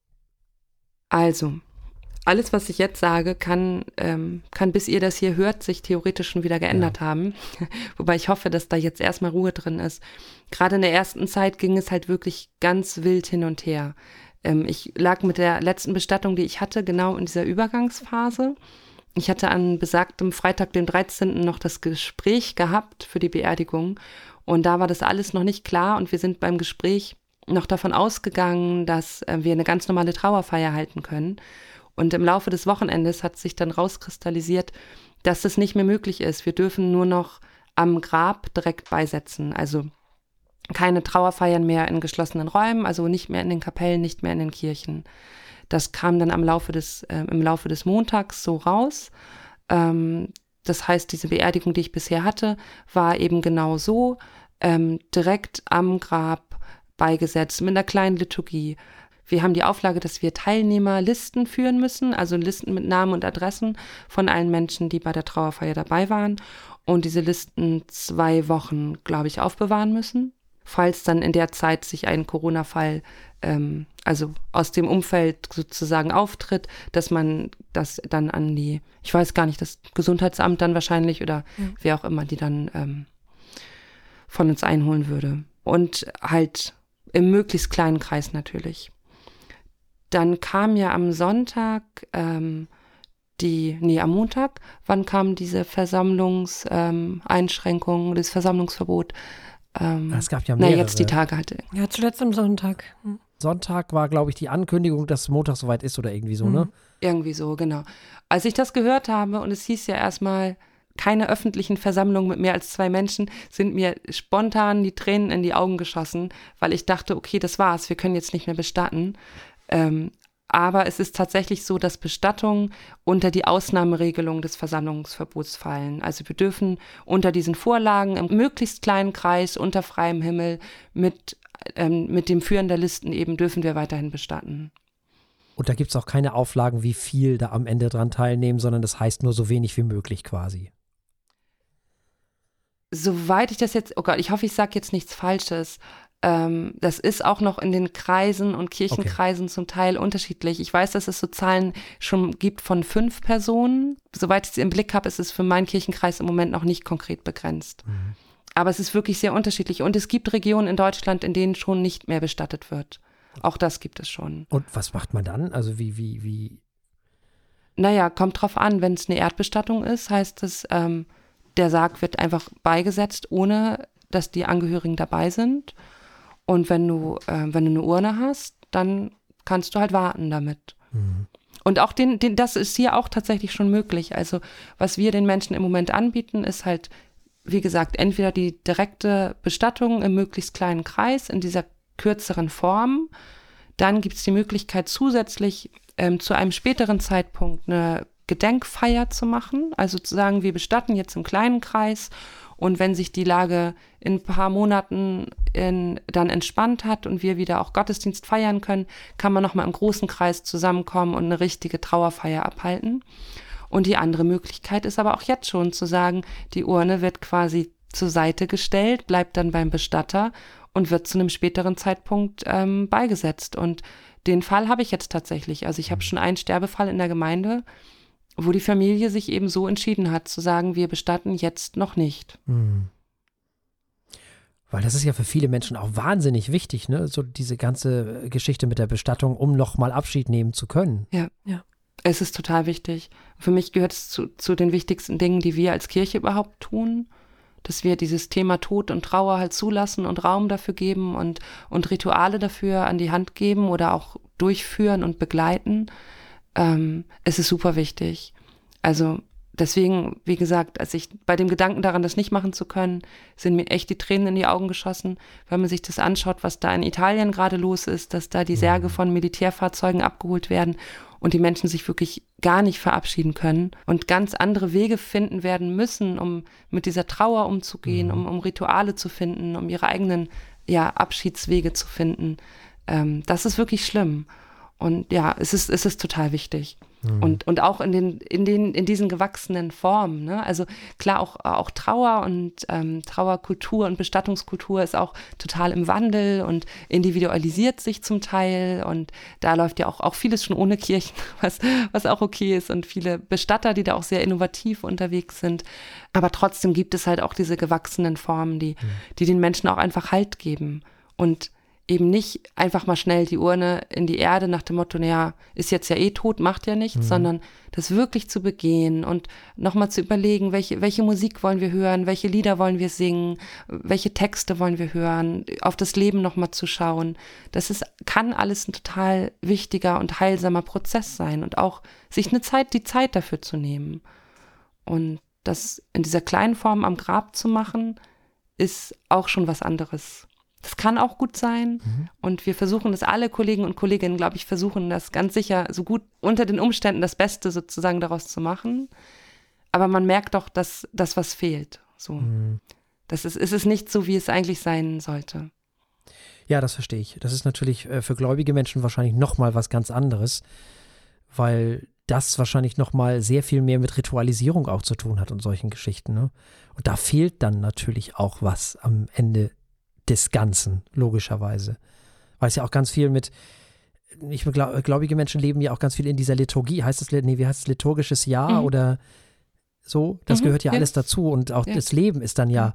Also, alles, was ich jetzt sage, kann, ähm, kann, bis ihr das hier hört, sich theoretisch schon wieder geändert haben. Wobei ich hoffe, dass da jetzt erstmal Ruhe drin ist. Gerade in der ersten Zeit ging es halt wirklich ganz wild hin und her. Ähm, ich lag mit der letzten Bestattung, die ich hatte, genau in dieser Übergangsphase. Ich hatte an besagtem Freitag, dem 13. noch das Gespräch gehabt für die Beerdigung. Und da war das alles noch nicht klar und wir sind beim Gespräch noch davon ausgegangen, dass äh, wir eine ganz normale Trauerfeier halten können. Und im Laufe des Wochenendes hat sich dann rauskristallisiert, dass das nicht mehr möglich ist. Wir dürfen nur noch am Grab direkt beisetzen. Also keine Trauerfeiern mehr in geschlossenen Räumen, also nicht mehr in den Kapellen, nicht mehr in den Kirchen. Das kam dann am Laufe des, äh, im Laufe des Montags so raus. Ähm, das heißt, diese Beerdigung, die ich bisher hatte, war eben genau so, ähm, direkt am Grab beigesetzt, mit einer kleinen Liturgie. Wir haben die Auflage, dass wir Teilnehmerlisten führen müssen, also Listen mit Namen und Adressen von allen Menschen, die bei der Trauerfeier dabei waren und diese Listen zwei Wochen, glaube ich, aufbewahren müssen. Falls dann in der Zeit sich ein Corona-Fall, ähm, also aus dem Umfeld sozusagen auftritt, dass man das dann an die, ich weiß gar nicht, das Gesundheitsamt dann wahrscheinlich oder ja. wer auch immer die dann ähm, von uns einholen würde. Und halt im möglichst kleinen Kreis natürlich. Dann kam ja am Sonntag ähm, die, nee, am Montag, wann kam diese Versammlungseinschränkung, ähm, das Versammlungsverbot? Ähm, es gab ja mehrere. Na, jetzt die Tage halt. Ja, zuletzt am Sonntag. Hm. Sonntag war, glaube ich, die Ankündigung, dass Montag soweit ist oder irgendwie so, ne? mhm. ne? Irgendwie so, genau. Als ich das gehört habe und es hieß ja erstmal, keine öffentlichen Versammlungen mit mehr als zwei Menschen, sind mir spontan die Tränen in die Augen geschossen, weil ich dachte, okay, das war's, wir können jetzt nicht mehr bestatten. Ähm, aber es ist tatsächlich so, dass Bestattungen unter die Ausnahmeregelung des Versammlungsverbots fallen. Also wir dürfen unter diesen Vorlagen im möglichst kleinen Kreis, unter freiem Himmel, mit, ähm, mit dem Führen der Listen eben dürfen wir weiterhin bestatten. Und da gibt es auch keine Auflagen, wie viel da am Ende dran teilnehmen, sondern das heißt nur so wenig wie möglich quasi. Soweit ich das jetzt, oh Gott, ich hoffe, ich sage jetzt nichts Falsches, ähm, das ist auch noch in den Kreisen und Kirchenkreisen okay. zum Teil unterschiedlich. Ich weiß, dass es so Zahlen schon gibt von fünf Personen. Soweit ich sie im Blick habe, ist es für meinen Kirchenkreis im Moment noch nicht konkret begrenzt. Mhm. Aber es ist wirklich sehr unterschiedlich. Und es gibt Regionen in Deutschland, in denen schon nicht mehr bestattet wird. Auch das gibt es schon. Und was macht man dann? Also wie, wie, wie? Naja, kommt drauf an. Wenn es eine Erdbestattung ist, heißt es, ähm, der Sarg wird einfach beigesetzt, ohne dass die Angehörigen dabei sind. Und wenn du, äh, wenn du eine Urne hast, dann kannst du halt warten damit. Mhm. Und auch den, den, das ist hier auch tatsächlich schon möglich. Also, was wir den Menschen im Moment anbieten, ist halt, wie gesagt, entweder die direkte Bestattung im möglichst kleinen Kreis in dieser kürzeren Form. Dann gibt es die Möglichkeit, zusätzlich ähm, zu einem späteren Zeitpunkt eine Gedenkfeier zu machen. Also zu sagen, wir bestatten jetzt im kleinen Kreis und wenn sich die Lage in ein paar Monaten in, dann entspannt hat und wir wieder auch Gottesdienst feiern können, kann man nochmal im großen Kreis zusammenkommen und eine richtige Trauerfeier abhalten. Und die andere Möglichkeit ist aber auch jetzt schon zu sagen, die Urne wird quasi zur Seite gestellt, bleibt dann beim Bestatter und wird zu einem späteren Zeitpunkt ähm, beigesetzt. Und den Fall habe ich jetzt tatsächlich. Also ich habe schon einen Sterbefall in der Gemeinde, wo die Familie sich eben so entschieden hat, zu sagen, wir bestatten jetzt noch nicht. Mhm. Weil das ist ja für viele Menschen auch wahnsinnig wichtig, ne? So diese ganze Geschichte mit der Bestattung, um nochmal Abschied nehmen zu können. Ja, ja. Es ist total wichtig. Für mich gehört es zu, zu den wichtigsten Dingen, die wir als Kirche überhaupt tun dass wir dieses Thema Tod und Trauer halt zulassen und Raum dafür geben und, und Rituale dafür an die Hand geben oder auch durchführen und begleiten ähm, es ist super wichtig. Also deswegen, wie gesagt, als ich bei dem Gedanken daran, das nicht machen zu können, sind mir echt die Tränen in die Augen geschossen, wenn man sich das anschaut, was da in Italien gerade los ist, dass da die Särge mhm. von Militärfahrzeugen abgeholt werden und die Menschen sich wirklich gar nicht verabschieden können und ganz andere Wege finden werden müssen, um mit dieser Trauer umzugehen, mhm. um, um Rituale zu finden, um ihre eigenen ja, Abschiedswege zu finden. Ähm, das ist wirklich schlimm. Und ja, es ist, es ist total wichtig. Mhm. Und, und auch in, den, in, den, in diesen gewachsenen Formen. Ne? Also klar, auch, auch Trauer und ähm, Trauerkultur und Bestattungskultur ist auch total im Wandel und individualisiert sich zum Teil. Und da läuft ja auch, auch vieles schon ohne Kirchen, was, was auch okay ist. Und viele Bestatter, die da auch sehr innovativ unterwegs sind. Aber trotzdem gibt es halt auch diese gewachsenen Formen, die, mhm. die den Menschen auch einfach Halt geben. Und eben nicht einfach mal schnell die Urne in die Erde nach dem Motto, naja, ist jetzt ja eh tot, macht ja nichts, mhm. sondern das wirklich zu begehen und nochmal zu überlegen, welche, welche Musik wollen wir hören, welche Lieder wollen wir singen, welche Texte wollen wir hören, auf das Leben nochmal zu schauen. Das ist, kann alles ein total wichtiger und heilsamer Prozess sein und auch sich eine Zeit, die Zeit dafür zu nehmen. Und das in dieser kleinen Form am Grab zu machen, ist auch schon was anderes. Das kann auch gut sein. Mhm. Und wir versuchen das, alle Kollegen und Kolleginnen, glaube ich, versuchen das ganz sicher so gut unter den Umständen das Beste sozusagen daraus zu machen. Aber man merkt doch, dass das was fehlt. So. Mhm. Das ist, ist es nicht so, wie es eigentlich sein sollte. Ja, das verstehe ich. Das ist natürlich äh, für gläubige Menschen wahrscheinlich nochmal was ganz anderes, weil das wahrscheinlich nochmal sehr viel mehr mit Ritualisierung auch zu tun hat und solchen Geschichten. Ne? Und da fehlt dann natürlich auch was am Ende des Ganzen, logischerweise. Weil es ja auch ganz viel mit, ich glaube, gläubige Menschen leben ja auch ganz viel in dieser Liturgie. Heißt es, nee, wie heißt es, liturgisches Jahr mhm. oder so? Das mhm, gehört ja, ja, alles dazu und auch ja. das Leben ist dann ja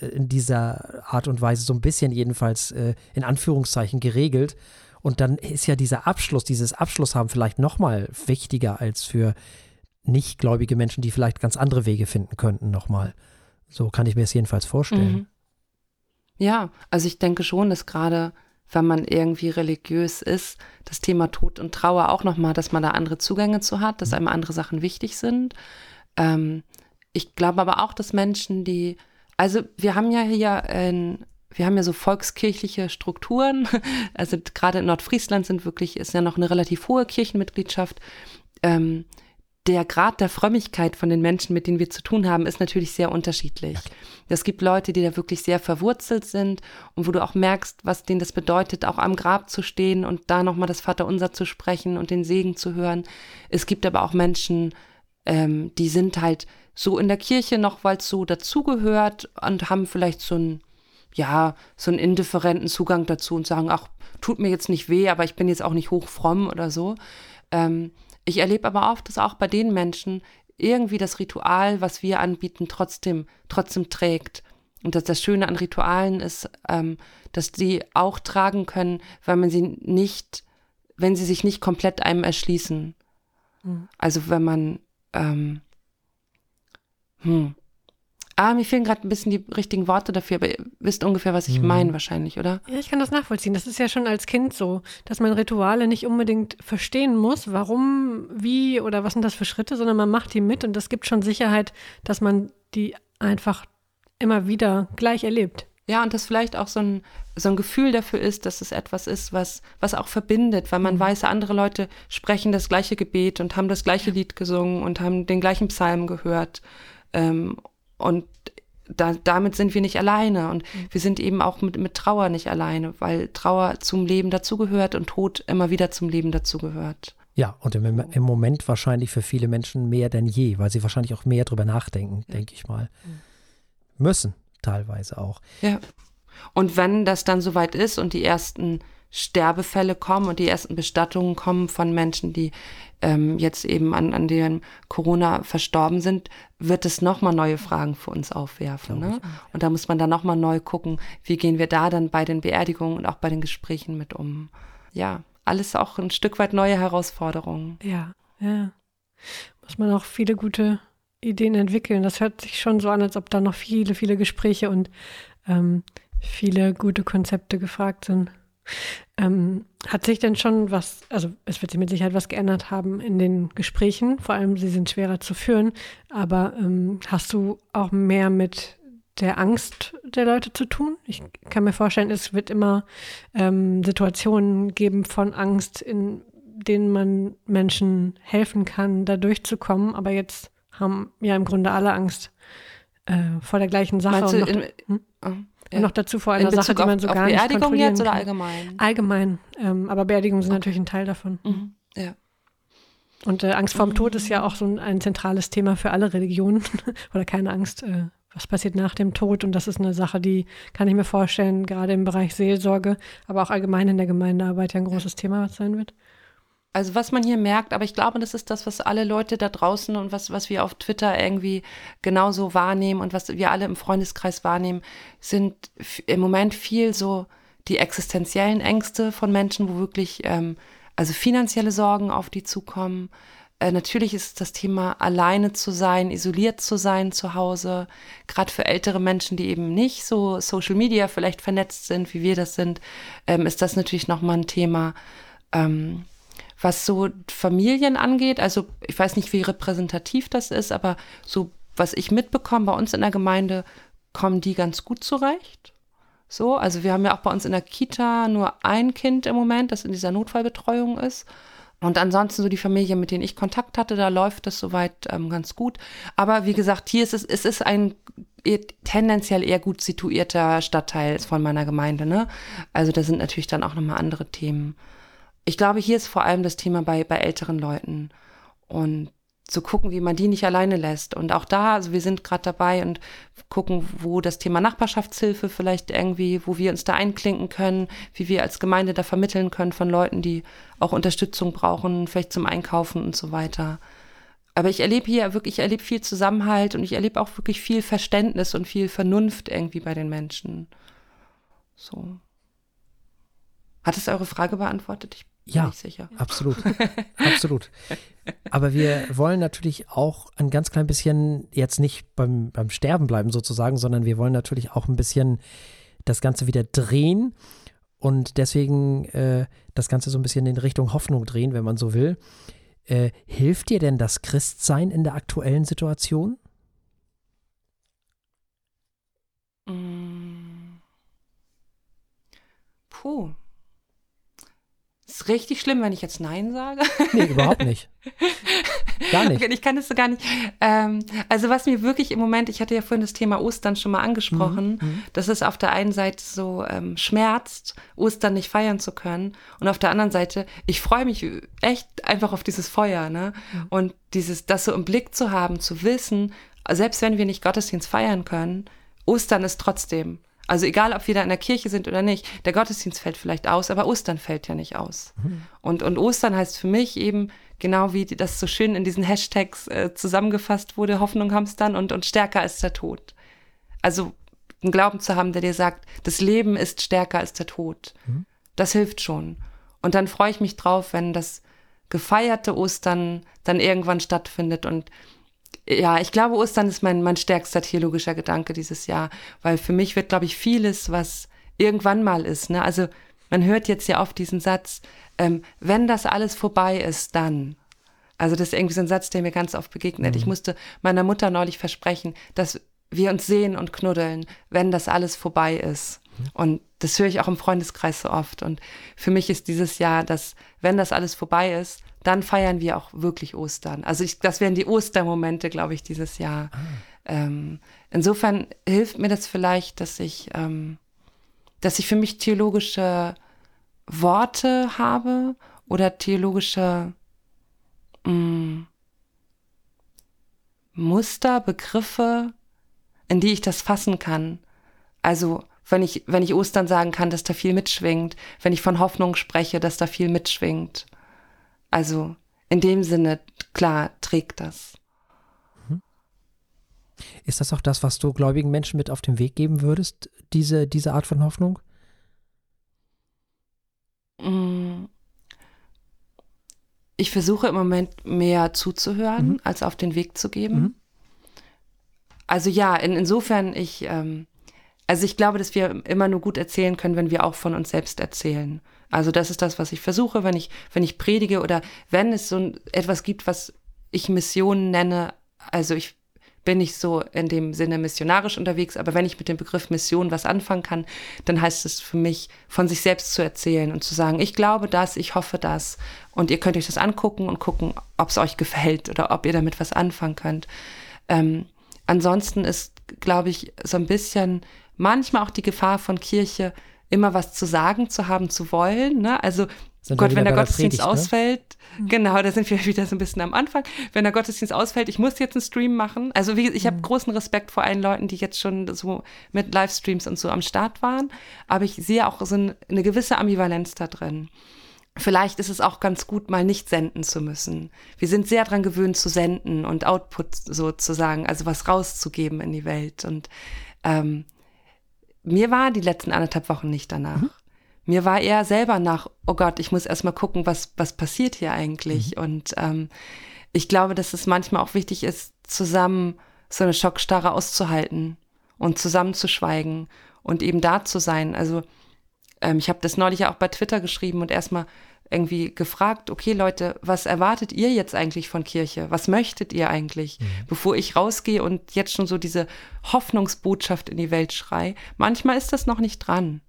in dieser Art und Weise so ein bisschen jedenfalls äh, in Anführungszeichen geregelt. Und dann ist ja dieser Abschluss, dieses Abschluss haben vielleicht nochmal wichtiger als für nichtgläubige Menschen, die vielleicht ganz andere Wege finden könnten nochmal. So kann ich mir es jedenfalls vorstellen. Mhm. Ja, also ich denke schon, dass gerade wenn man irgendwie religiös ist, das Thema Tod und Trauer auch nochmal, dass man da andere Zugänge zu hat, dass mhm. einem andere Sachen wichtig sind. Ähm, ich glaube aber auch, dass Menschen, die, also wir haben ja hier in, wir haben ja so volkskirchliche Strukturen. Also gerade in Nordfriesland sind wirklich, ist ja noch eine relativ hohe Kirchenmitgliedschaft. Ähm, der Grad der Frömmigkeit von den Menschen, mit denen wir zu tun haben, ist natürlich sehr unterschiedlich. Es gibt Leute, die da wirklich sehr verwurzelt sind und wo du auch merkst, was denen das bedeutet, auch am Grab zu stehen und da nochmal das Vaterunser zu sprechen und den Segen zu hören. Es gibt aber auch Menschen, ähm, die sind halt so in der Kirche noch, weil es so dazugehört und haben vielleicht so einen, ja, so einen indifferenten Zugang dazu und sagen, ach, tut mir jetzt nicht weh, aber ich bin jetzt auch nicht hochfromm oder so. Ähm, ich erlebe aber oft, dass auch bei den Menschen irgendwie das Ritual, was wir anbieten, trotzdem, trotzdem trägt. Und dass das Schöne an Ritualen ist, ähm, dass die auch tragen können, weil man sie nicht, wenn sie sich nicht komplett einem erschließen. Mhm. Also wenn man, ähm, hm, Ah, mir fehlen gerade ein bisschen die richtigen Worte dafür, aber ihr wisst ungefähr, was ich mhm. meine wahrscheinlich, oder? Ja, ich kann das nachvollziehen. Das ist ja schon als Kind so, dass man Rituale nicht unbedingt verstehen muss, warum, wie oder was sind das für Schritte, sondern man macht die mit und das gibt schon Sicherheit, dass man die einfach immer wieder gleich erlebt. Ja, und das vielleicht auch so ein, so ein Gefühl dafür ist, dass es etwas ist, was, was auch verbindet, weil man mhm. weiß, andere Leute sprechen das gleiche Gebet und haben das gleiche Lied gesungen und haben den gleichen Psalm gehört. Ähm, und da, damit sind wir nicht alleine und mhm. wir sind eben auch mit, mit Trauer nicht alleine, weil Trauer zum Leben dazugehört und Tod immer wieder zum Leben dazugehört. Ja, und im, im, Moment wahrscheinlich für viele Menschen mehr denn je, weil sie wahrscheinlich auch mehr drüber nachdenken, ja. denke ich mal. Mhm. Müssen teilweise auch. Ja. Und wenn das dann soweit ist und die ersten Sterbefälle kommen und die ersten Bestattungen kommen von Menschen, die ähm, jetzt eben an, an dem Corona verstorben sind, wird es nochmal neue Fragen für uns aufwerfen. Ne? Und da muss man dann nochmal neu gucken, wie gehen wir da dann bei den Beerdigungen und auch bei den Gesprächen mit um. Ja, alles auch ein Stück weit neue Herausforderungen. Ja, ja. Muss man auch viele gute Ideen entwickeln. Das hört sich schon so an, als ob da noch viele, viele Gespräche und ähm, viele gute Konzepte gefragt sind. Ähm, hat sich denn schon was, also es wird sich mit Sicherheit was geändert haben in den Gesprächen, vor allem sie sind schwerer zu führen, aber ähm, hast du auch mehr mit der Angst der Leute zu tun? Ich kann mir vorstellen, es wird immer ähm, Situationen geben von Angst, in denen man Menschen helfen kann, da durchzukommen, aber jetzt haben ja im Grunde alle Angst äh, vor der gleichen Sache. Meinst du, in, hm? Ja. noch dazu vor einer Sache, die man so auf, gar auf nicht Beerdigung jetzt oder allgemein? Allgemein. Ähm, aber Beerdigungen sind okay. natürlich ein Teil davon. Mhm. Ja. Und äh, Angst vorm mhm. Tod ist ja auch so ein, ein, zentrales Thema für alle Religionen. oder keine Angst, äh, was passiert nach dem Tod. Und das ist eine Sache, die kann ich mir vorstellen, gerade im Bereich Seelsorge, aber auch allgemein in der Gemeindearbeit ja ein großes Thema sein wird. Also was man hier merkt, aber ich glaube, das ist das, was alle Leute da draußen und was, was wir auf Twitter irgendwie genauso wahrnehmen und was wir alle im Freundeskreis wahrnehmen, sind im Moment viel so die existenziellen Ängste von Menschen, wo wirklich ähm, also finanzielle Sorgen auf die zukommen. Äh, natürlich ist das Thema alleine zu sein, isoliert zu sein zu Hause. Gerade für ältere Menschen, die eben nicht so Social Media vielleicht vernetzt sind, wie wir das sind, ähm, ist das natürlich nochmal ein Thema. Ähm, was so Familien angeht, also ich weiß nicht, wie repräsentativ das ist, aber so was ich mitbekomme, bei uns in der Gemeinde kommen die ganz gut zurecht. So, also wir haben ja auch bei uns in der Kita nur ein Kind im Moment, das in dieser Notfallbetreuung ist. Und ansonsten so die Familie, mit denen ich Kontakt hatte, da läuft es soweit ähm, ganz gut. Aber wie gesagt, hier ist es, es ist ein tendenziell eher gut situierter Stadtteil von meiner Gemeinde. Ne? Also da sind natürlich dann auch nochmal andere Themen. Ich glaube, hier ist vor allem das Thema bei, bei älteren Leuten. Und zu gucken, wie man die nicht alleine lässt. Und auch da, also wir sind gerade dabei und gucken, wo das Thema Nachbarschaftshilfe vielleicht irgendwie, wo wir uns da einklinken können, wie wir als Gemeinde da vermitteln können von Leuten, die auch Unterstützung brauchen, vielleicht zum Einkaufen und so weiter. Aber ich erlebe hier wirklich, ich erlebe viel Zusammenhalt und ich erlebe auch wirklich viel Verständnis und viel Vernunft irgendwie bei den Menschen. So. Hat es eure Frage beantwortet? Ich ja, absolut. absolut. Aber wir wollen natürlich auch ein ganz klein bisschen jetzt nicht beim, beim Sterben bleiben sozusagen, sondern wir wollen natürlich auch ein bisschen das Ganze wieder drehen und deswegen äh, das Ganze so ein bisschen in Richtung Hoffnung drehen, wenn man so will. Äh, hilft dir denn das Christsein in der aktuellen Situation? Mm. Puh, ist richtig schlimm, wenn ich jetzt Nein sage. Nee, überhaupt nicht. Gar nicht. Ich kann es so gar nicht. Ähm, also was mir wirklich im Moment, ich hatte ja vorhin das Thema Ostern schon mal angesprochen, mhm. mhm. dass es auf der einen Seite so ähm, schmerzt, Ostern nicht feiern zu können. Und auf der anderen Seite, ich freue mich echt einfach auf dieses Feuer, ne? Mhm. Und dieses, das so im Blick zu haben, zu wissen, selbst wenn wir nicht Gottesdienst feiern können, Ostern ist trotzdem. Also egal, ob wir da in der Kirche sind oder nicht, der Gottesdienst fällt vielleicht aus, aber Ostern fällt ja nicht aus. Mhm. Und, und Ostern heißt für mich eben, genau wie das so schön in diesen Hashtags äh, zusammengefasst wurde, Hoffnung hamstern und, und stärker als der Tod. Also einen Glauben zu haben, der dir sagt, das Leben ist stärker als der Tod. Mhm. Das hilft schon. Und dann freue ich mich drauf, wenn das gefeierte Ostern dann irgendwann stattfindet und ja, ich glaube, Ostern ist mein, mein stärkster theologischer Gedanke dieses Jahr, weil für mich wird, glaube ich, vieles, was irgendwann mal ist. Ne? Also man hört jetzt ja oft diesen Satz, ähm, wenn das alles vorbei ist, dann. Also das ist irgendwie so ein Satz, der mir ganz oft begegnet. Mhm. Ich musste meiner Mutter neulich versprechen, dass wir uns sehen und knuddeln, wenn das alles vorbei ist. Und das höre ich auch im Freundeskreis so oft. Und für mich ist dieses Jahr, dass wenn das alles vorbei ist, dann feiern wir auch wirklich Ostern. Also ich, das wären die Ostermomente, glaube ich, dieses Jahr. Ah. Ähm, insofern hilft mir das vielleicht, dass ich, ähm, dass ich für mich theologische Worte habe oder theologische mh, mm, Muster, Begriffe, in die ich das fassen kann. Also wenn ich, wenn ich Ostern sagen kann, dass da viel mitschwingt, wenn ich von Hoffnung spreche, dass da viel mitschwingt. Also in dem Sinne, klar, trägt das. Mhm. Ist das auch das, was du gläubigen Menschen mit auf den Weg geben würdest, diese, diese Art von Hoffnung? Mm. Ich versuche im Moment mehr zuzuhören, mhm. als auf den Weg zu geben. Mhm. Also ja, in, insofern, ich, ähm, also ich glaube, dass wir immer nur gut erzählen können, wenn wir auch von uns selbst erzählen. Also das ist das, was ich versuche, wenn ich, wenn ich predige oder wenn es so etwas gibt, was ich Mission nenne. Also ich bin nicht so in dem Sinne missionarisch unterwegs, aber wenn ich mit dem Begriff Mission was anfangen kann, dann heißt es für mich, von sich selbst zu erzählen und zu sagen, ich glaube das, ich hoffe das. Und ihr könnt euch das angucken und gucken, ob es euch gefällt oder ob ihr damit was anfangen könnt. Ähm, ansonsten ist, glaube ich, so ein bisschen manchmal auch die Gefahr von Kirche, immer was zu sagen zu haben zu wollen. Ne? Also sind Gott, wenn der Gottesdienst der Predigt, ne? ausfällt, ne? genau, da sind wir wieder so ein bisschen am Anfang. Wenn der Gottesdienst ausfällt, ich muss jetzt einen Stream machen. Also wie, ich habe mhm. großen Respekt vor allen Leuten, die jetzt schon so mit Livestreams und so am Start waren. Aber ich sehe auch so eine, eine gewisse Ambivalenz da drin. Vielleicht ist es auch ganz gut, mal nicht senden zu müssen. Wir sind sehr dran gewöhnt zu senden und Output sozusagen, also was rauszugeben in die Welt. Und ähm, mir war die letzten anderthalb Wochen nicht danach. Mhm. Mir war eher selber nach, oh Gott, ich muss erstmal gucken, was, was passiert hier eigentlich. Mhm. Und ähm, ich glaube, dass es manchmal auch wichtig ist, zusammen so eine Schockstarre auszuhalten und zusammenzuschweigen und eben da zu sein. Also ähm, ich habe das neulich auch bei Twitter geschrieben und erstmal irgendwie gefragt, okay Leute, was erwartet ihr jetzt eigentlich von Kirche? Was möchtet ihr eigentlich? Mhm. Bevor ich rausgehe und jetzt schon so diese Hoffnungsbotschaft in die Welt schrei. Manchmal ist das noch nicht dran.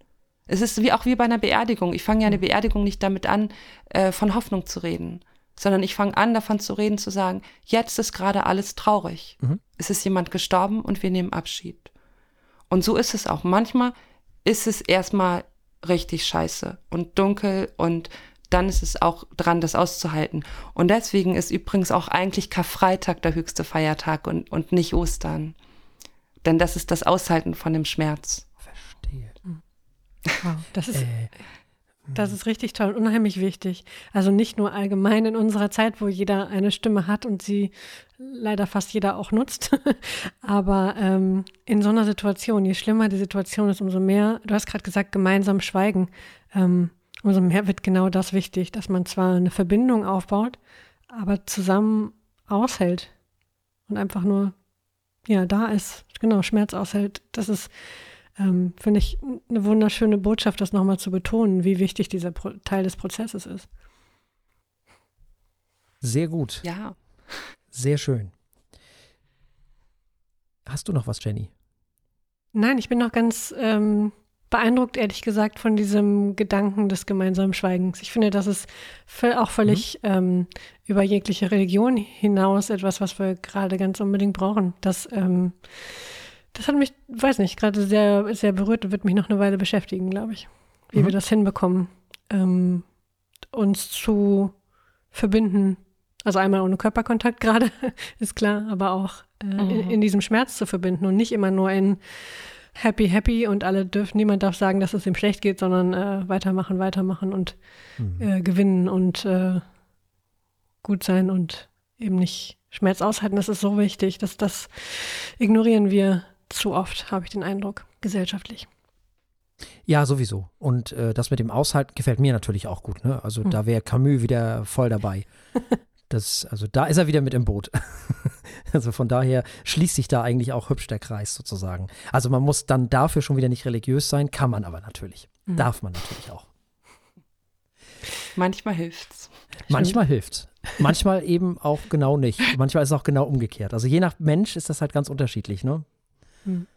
Es ist wie auch wie bei einer Beerdigung. Ich fange ja eine mhm. Beerdigung nicht damit an, äh, von Hoffnung zu reden, sondern ich fange an, davon zu reden, zu sagen, jetzt ist gerade alles traurig. Mhm. Es ist jemand gestorben und wir nehmen Abschied. Und so ist es auch. Manchmal ist es erstmal richtig scheiße und dunkel und dann ist es auch dran, das auszuhalten. Und deswegen ist übrigens auch eigentlich Karfreitag der höchste Feiertag und, und nicht Ostern. Denn das ist das Aushalten von dem Schmerz. Verstehe. Wow, das ist. Äh. Das ist richtig toll, unheimlich wichtig. Also nicht nur allgemein in unserer Zeit, wo jeder eine Stimme hat und sie leider fast jeder auch nutzt, aber ähm, in so einer Situation, je schlimmer die Situation ist, umso mehr, du hast gerade gesagt, gemeinsam schweigen. Ähm, umso mehr wird genau das wichtig, dass man zwar eine Verbindung aufbaut, aber zusammen aushält und einfach nur, ja, da ist, genau, Schmerz aushält. Das ist, ähm, finde ich, eine wunderschöne Botschaft, das nochmal zu betonen, wie wichtig dieser Pro Teil des Prozesses ist. Sehr gut. Ja. Sehr schön. Hast du noch was, Jenny? Nein, ich bin noch ganz ähm, beeindruckt, ehrlich gesagt, von diesem Gedanken des gemeinsamen Schweigens. Ich finde, das ist auch völlig mhm. ähm, über jegliche Religion hinaus etwas, was wir gerade ganz unbedingt brauchen. Das, ähm, das hat mich, weiß nicht, gerade sehr, sehr berührt und wird mich noch eine Weile beschäftigen, glaube ich, wie mhm. wir das hinbekommen, ähm, uns zu verbinden. Also einmal ohne Körperkontakt gerade, ist klar, aber auch äh, mhm. in, in diesem Schmerz zu verbinden und nicht immer nur in happy, happy und alle dürfen, niemand darf sagen, dass es ihm schlecht geht, sondern äh, weitermachen, weitermachen und mhm. äh, gewinnen und äh, gut sein und eben nicht Schmerz aushalten. Das ist so wichtig, dass das ignorieren wir zu oft, habe ich den Eindruck, gesellschaftlich. Ja, sowieso. Und äh, das mit dem Aushalten gefällt mir natürlich auch gut. Ne? Also mhm. da wäre Camus wieder voll dabei. Das, also da ist er wieder mit im Boot. also von daher schließt sich da eigentlich auch hübsch der Kreis sozusagen. Also man muss dann dafür schon wieder nicht religiös sein, kann man aber natürlich. Mhm. Darf man natürlich auch. Manchmal hilft's. Manchmal hilft's. Manchmal eben auch genau nicht. Manchmal ist es auch genau umgekehrt. Also je nach Mensch ist das halt ganz unterschiedlich, ne? Mhm.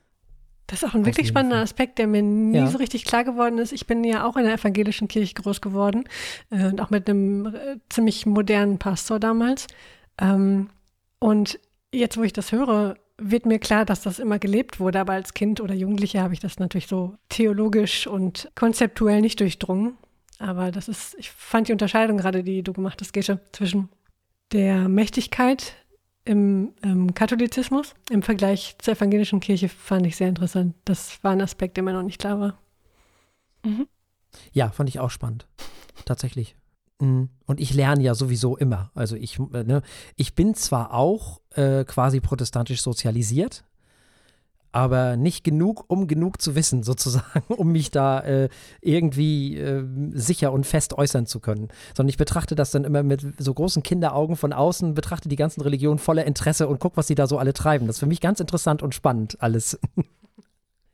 Das ist auch ein wirklich spannender. Aspekt, der mir nie ja. so richtig klar geworden ist. Ich bin ja auch in der evangelischen Kirche groß geworden äh, und auch mit einem äh, ziemlich modernen Pastor damals. Ähm, und jetzt, wo ich das höre, wird mir klar, dass das immer gelebt wurde, aber als Kind oder Jugendliche habe ich das natürlich so theologisch und konzeptuell nicht durchdrungen. Aber das ist, ich fand die Unterscheidung gerade, die du gemacht hast, Gesche, zwischen der Mächtigkeit im ähm, Katholizismus im Vergleich zur evangelischen Kirche fand ich sehr interessant. Das war ein Aspekt, der mir noch nicht klar war. Mhm. Ja, fand ich auch spannend. Tatsächlich. Mhm. Und ich lerne ja sowieso immer. Also ich, äh, ne, ich bin zwar auch äh, quasi protestantisch sozialisiert, aber nicht genug, um genug zu wissen, sozusagen, um mich da äh, irgendwie äh, sicher und fest äußern zu können. Sondern ich betrachte das dann immer mit so großen Kinderaugen von außen, betrachte die ganzen Religionen voller Interesse und gucke, was sie da so alle treiben. Das ist für mich ganz interessant und spannend alles.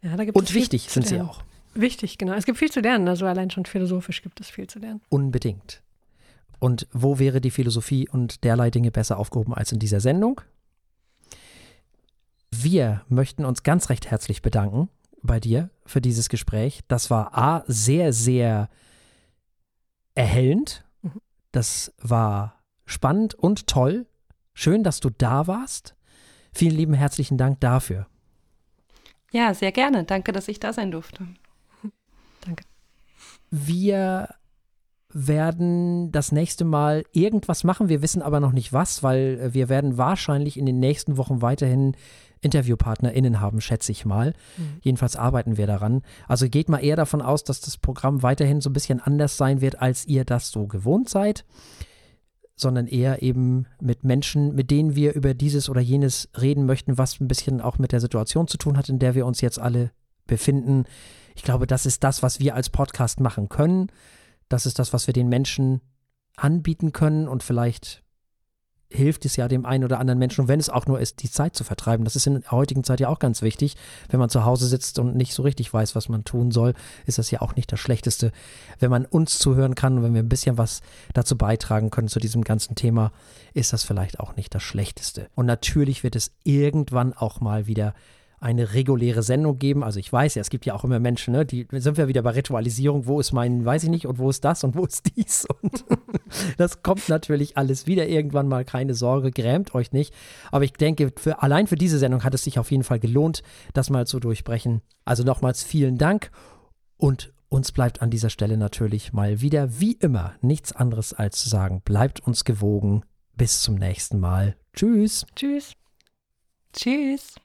Ja, und wichtig sind sie auch. Wichtig, genau. Es gibt viel zu lernen, also allein schon philosophisch gibt es viel zu lernen. Unbedingt. Und wo wäre die Philosophie und derlei Dinge besser aufgehoben als in dieser Sendung? Wir möchten uns ganz recht herzlich bedanken bei dir für dieses Gespräch. Das war A, sehr, sehr erhellend. Mhm. Das war spannend und toll. Schön, dass du da warst. Vielen lieben herzlichen Dank dafür. Ja, sehr gerne. Danke, dass ich da sein durfte. Danke. Wir werden das nächste Mal irgendwas machen. Wir wissen aber noch nicht was, weil wir werden wahrscheinlich in den nächsten Wochen weiterhin InterviewpartnerInnen haben, schätze ich mal. Mhm. Jedenfalls arbeiten wir daran. Also geht mal eher davon aus, dass das Programm weiterhin so ein bisschen anders sein wird, als ihr das so gewohnt seid, sondern eher eben mit Menschen, mit denen wir über dieses oder jenes reden möchten, was ein bisschen auch mit der Situation zu tun hat, in der wir uns jetzt alle befinden. Ich glaube, das ist das, was wir als Podcast machen können. Das ist das, was wir den Menschen anbieten können und vielleicht hilft es ja dem einen oder anderen Menschen, wenn es auch nur ist, die Zeit zu vertreiben. Das ist in der heutigen Zeit ja auch ganz wichtig. Wenn man zu Hause sitzt und nicht so richtig weiß, was man tun soll, ist das ja auch nicht das Schlechteste. Wenn man uns zuhören kann und wenn wir ein bisschen was dazu beitragen können zu diesem ganzen Thema, ist das vielleicht auch nicht das Schlechteste. Und natürlich wird es irgendwann auch mal wieder eine reguläre Sendung geben. Also ich weiß ja, es gibt ja auch immer Menschen, ne, die sind wir wieder bei Ritualisierung, wo ist mein, weiß ich nicht, und wo ist das und wo ist dies. Und das kommt natürlich alles wieder irgendwann mal, keine Sorge, grämt euch nicht. Aber ich denke, für, allein für diese Sendung hat es sich auf jeden Fall gelohnt, das mal zu durchbrechen. Also nochmals vielen Dank und uns bleibt an dieser Stelle natürlich mal wieder, wie immer, nichts anderes als zu sagen, bleibt uns gewogen. Bis zum nächsten Mal. Tschüss. Tschüss. Tschüss.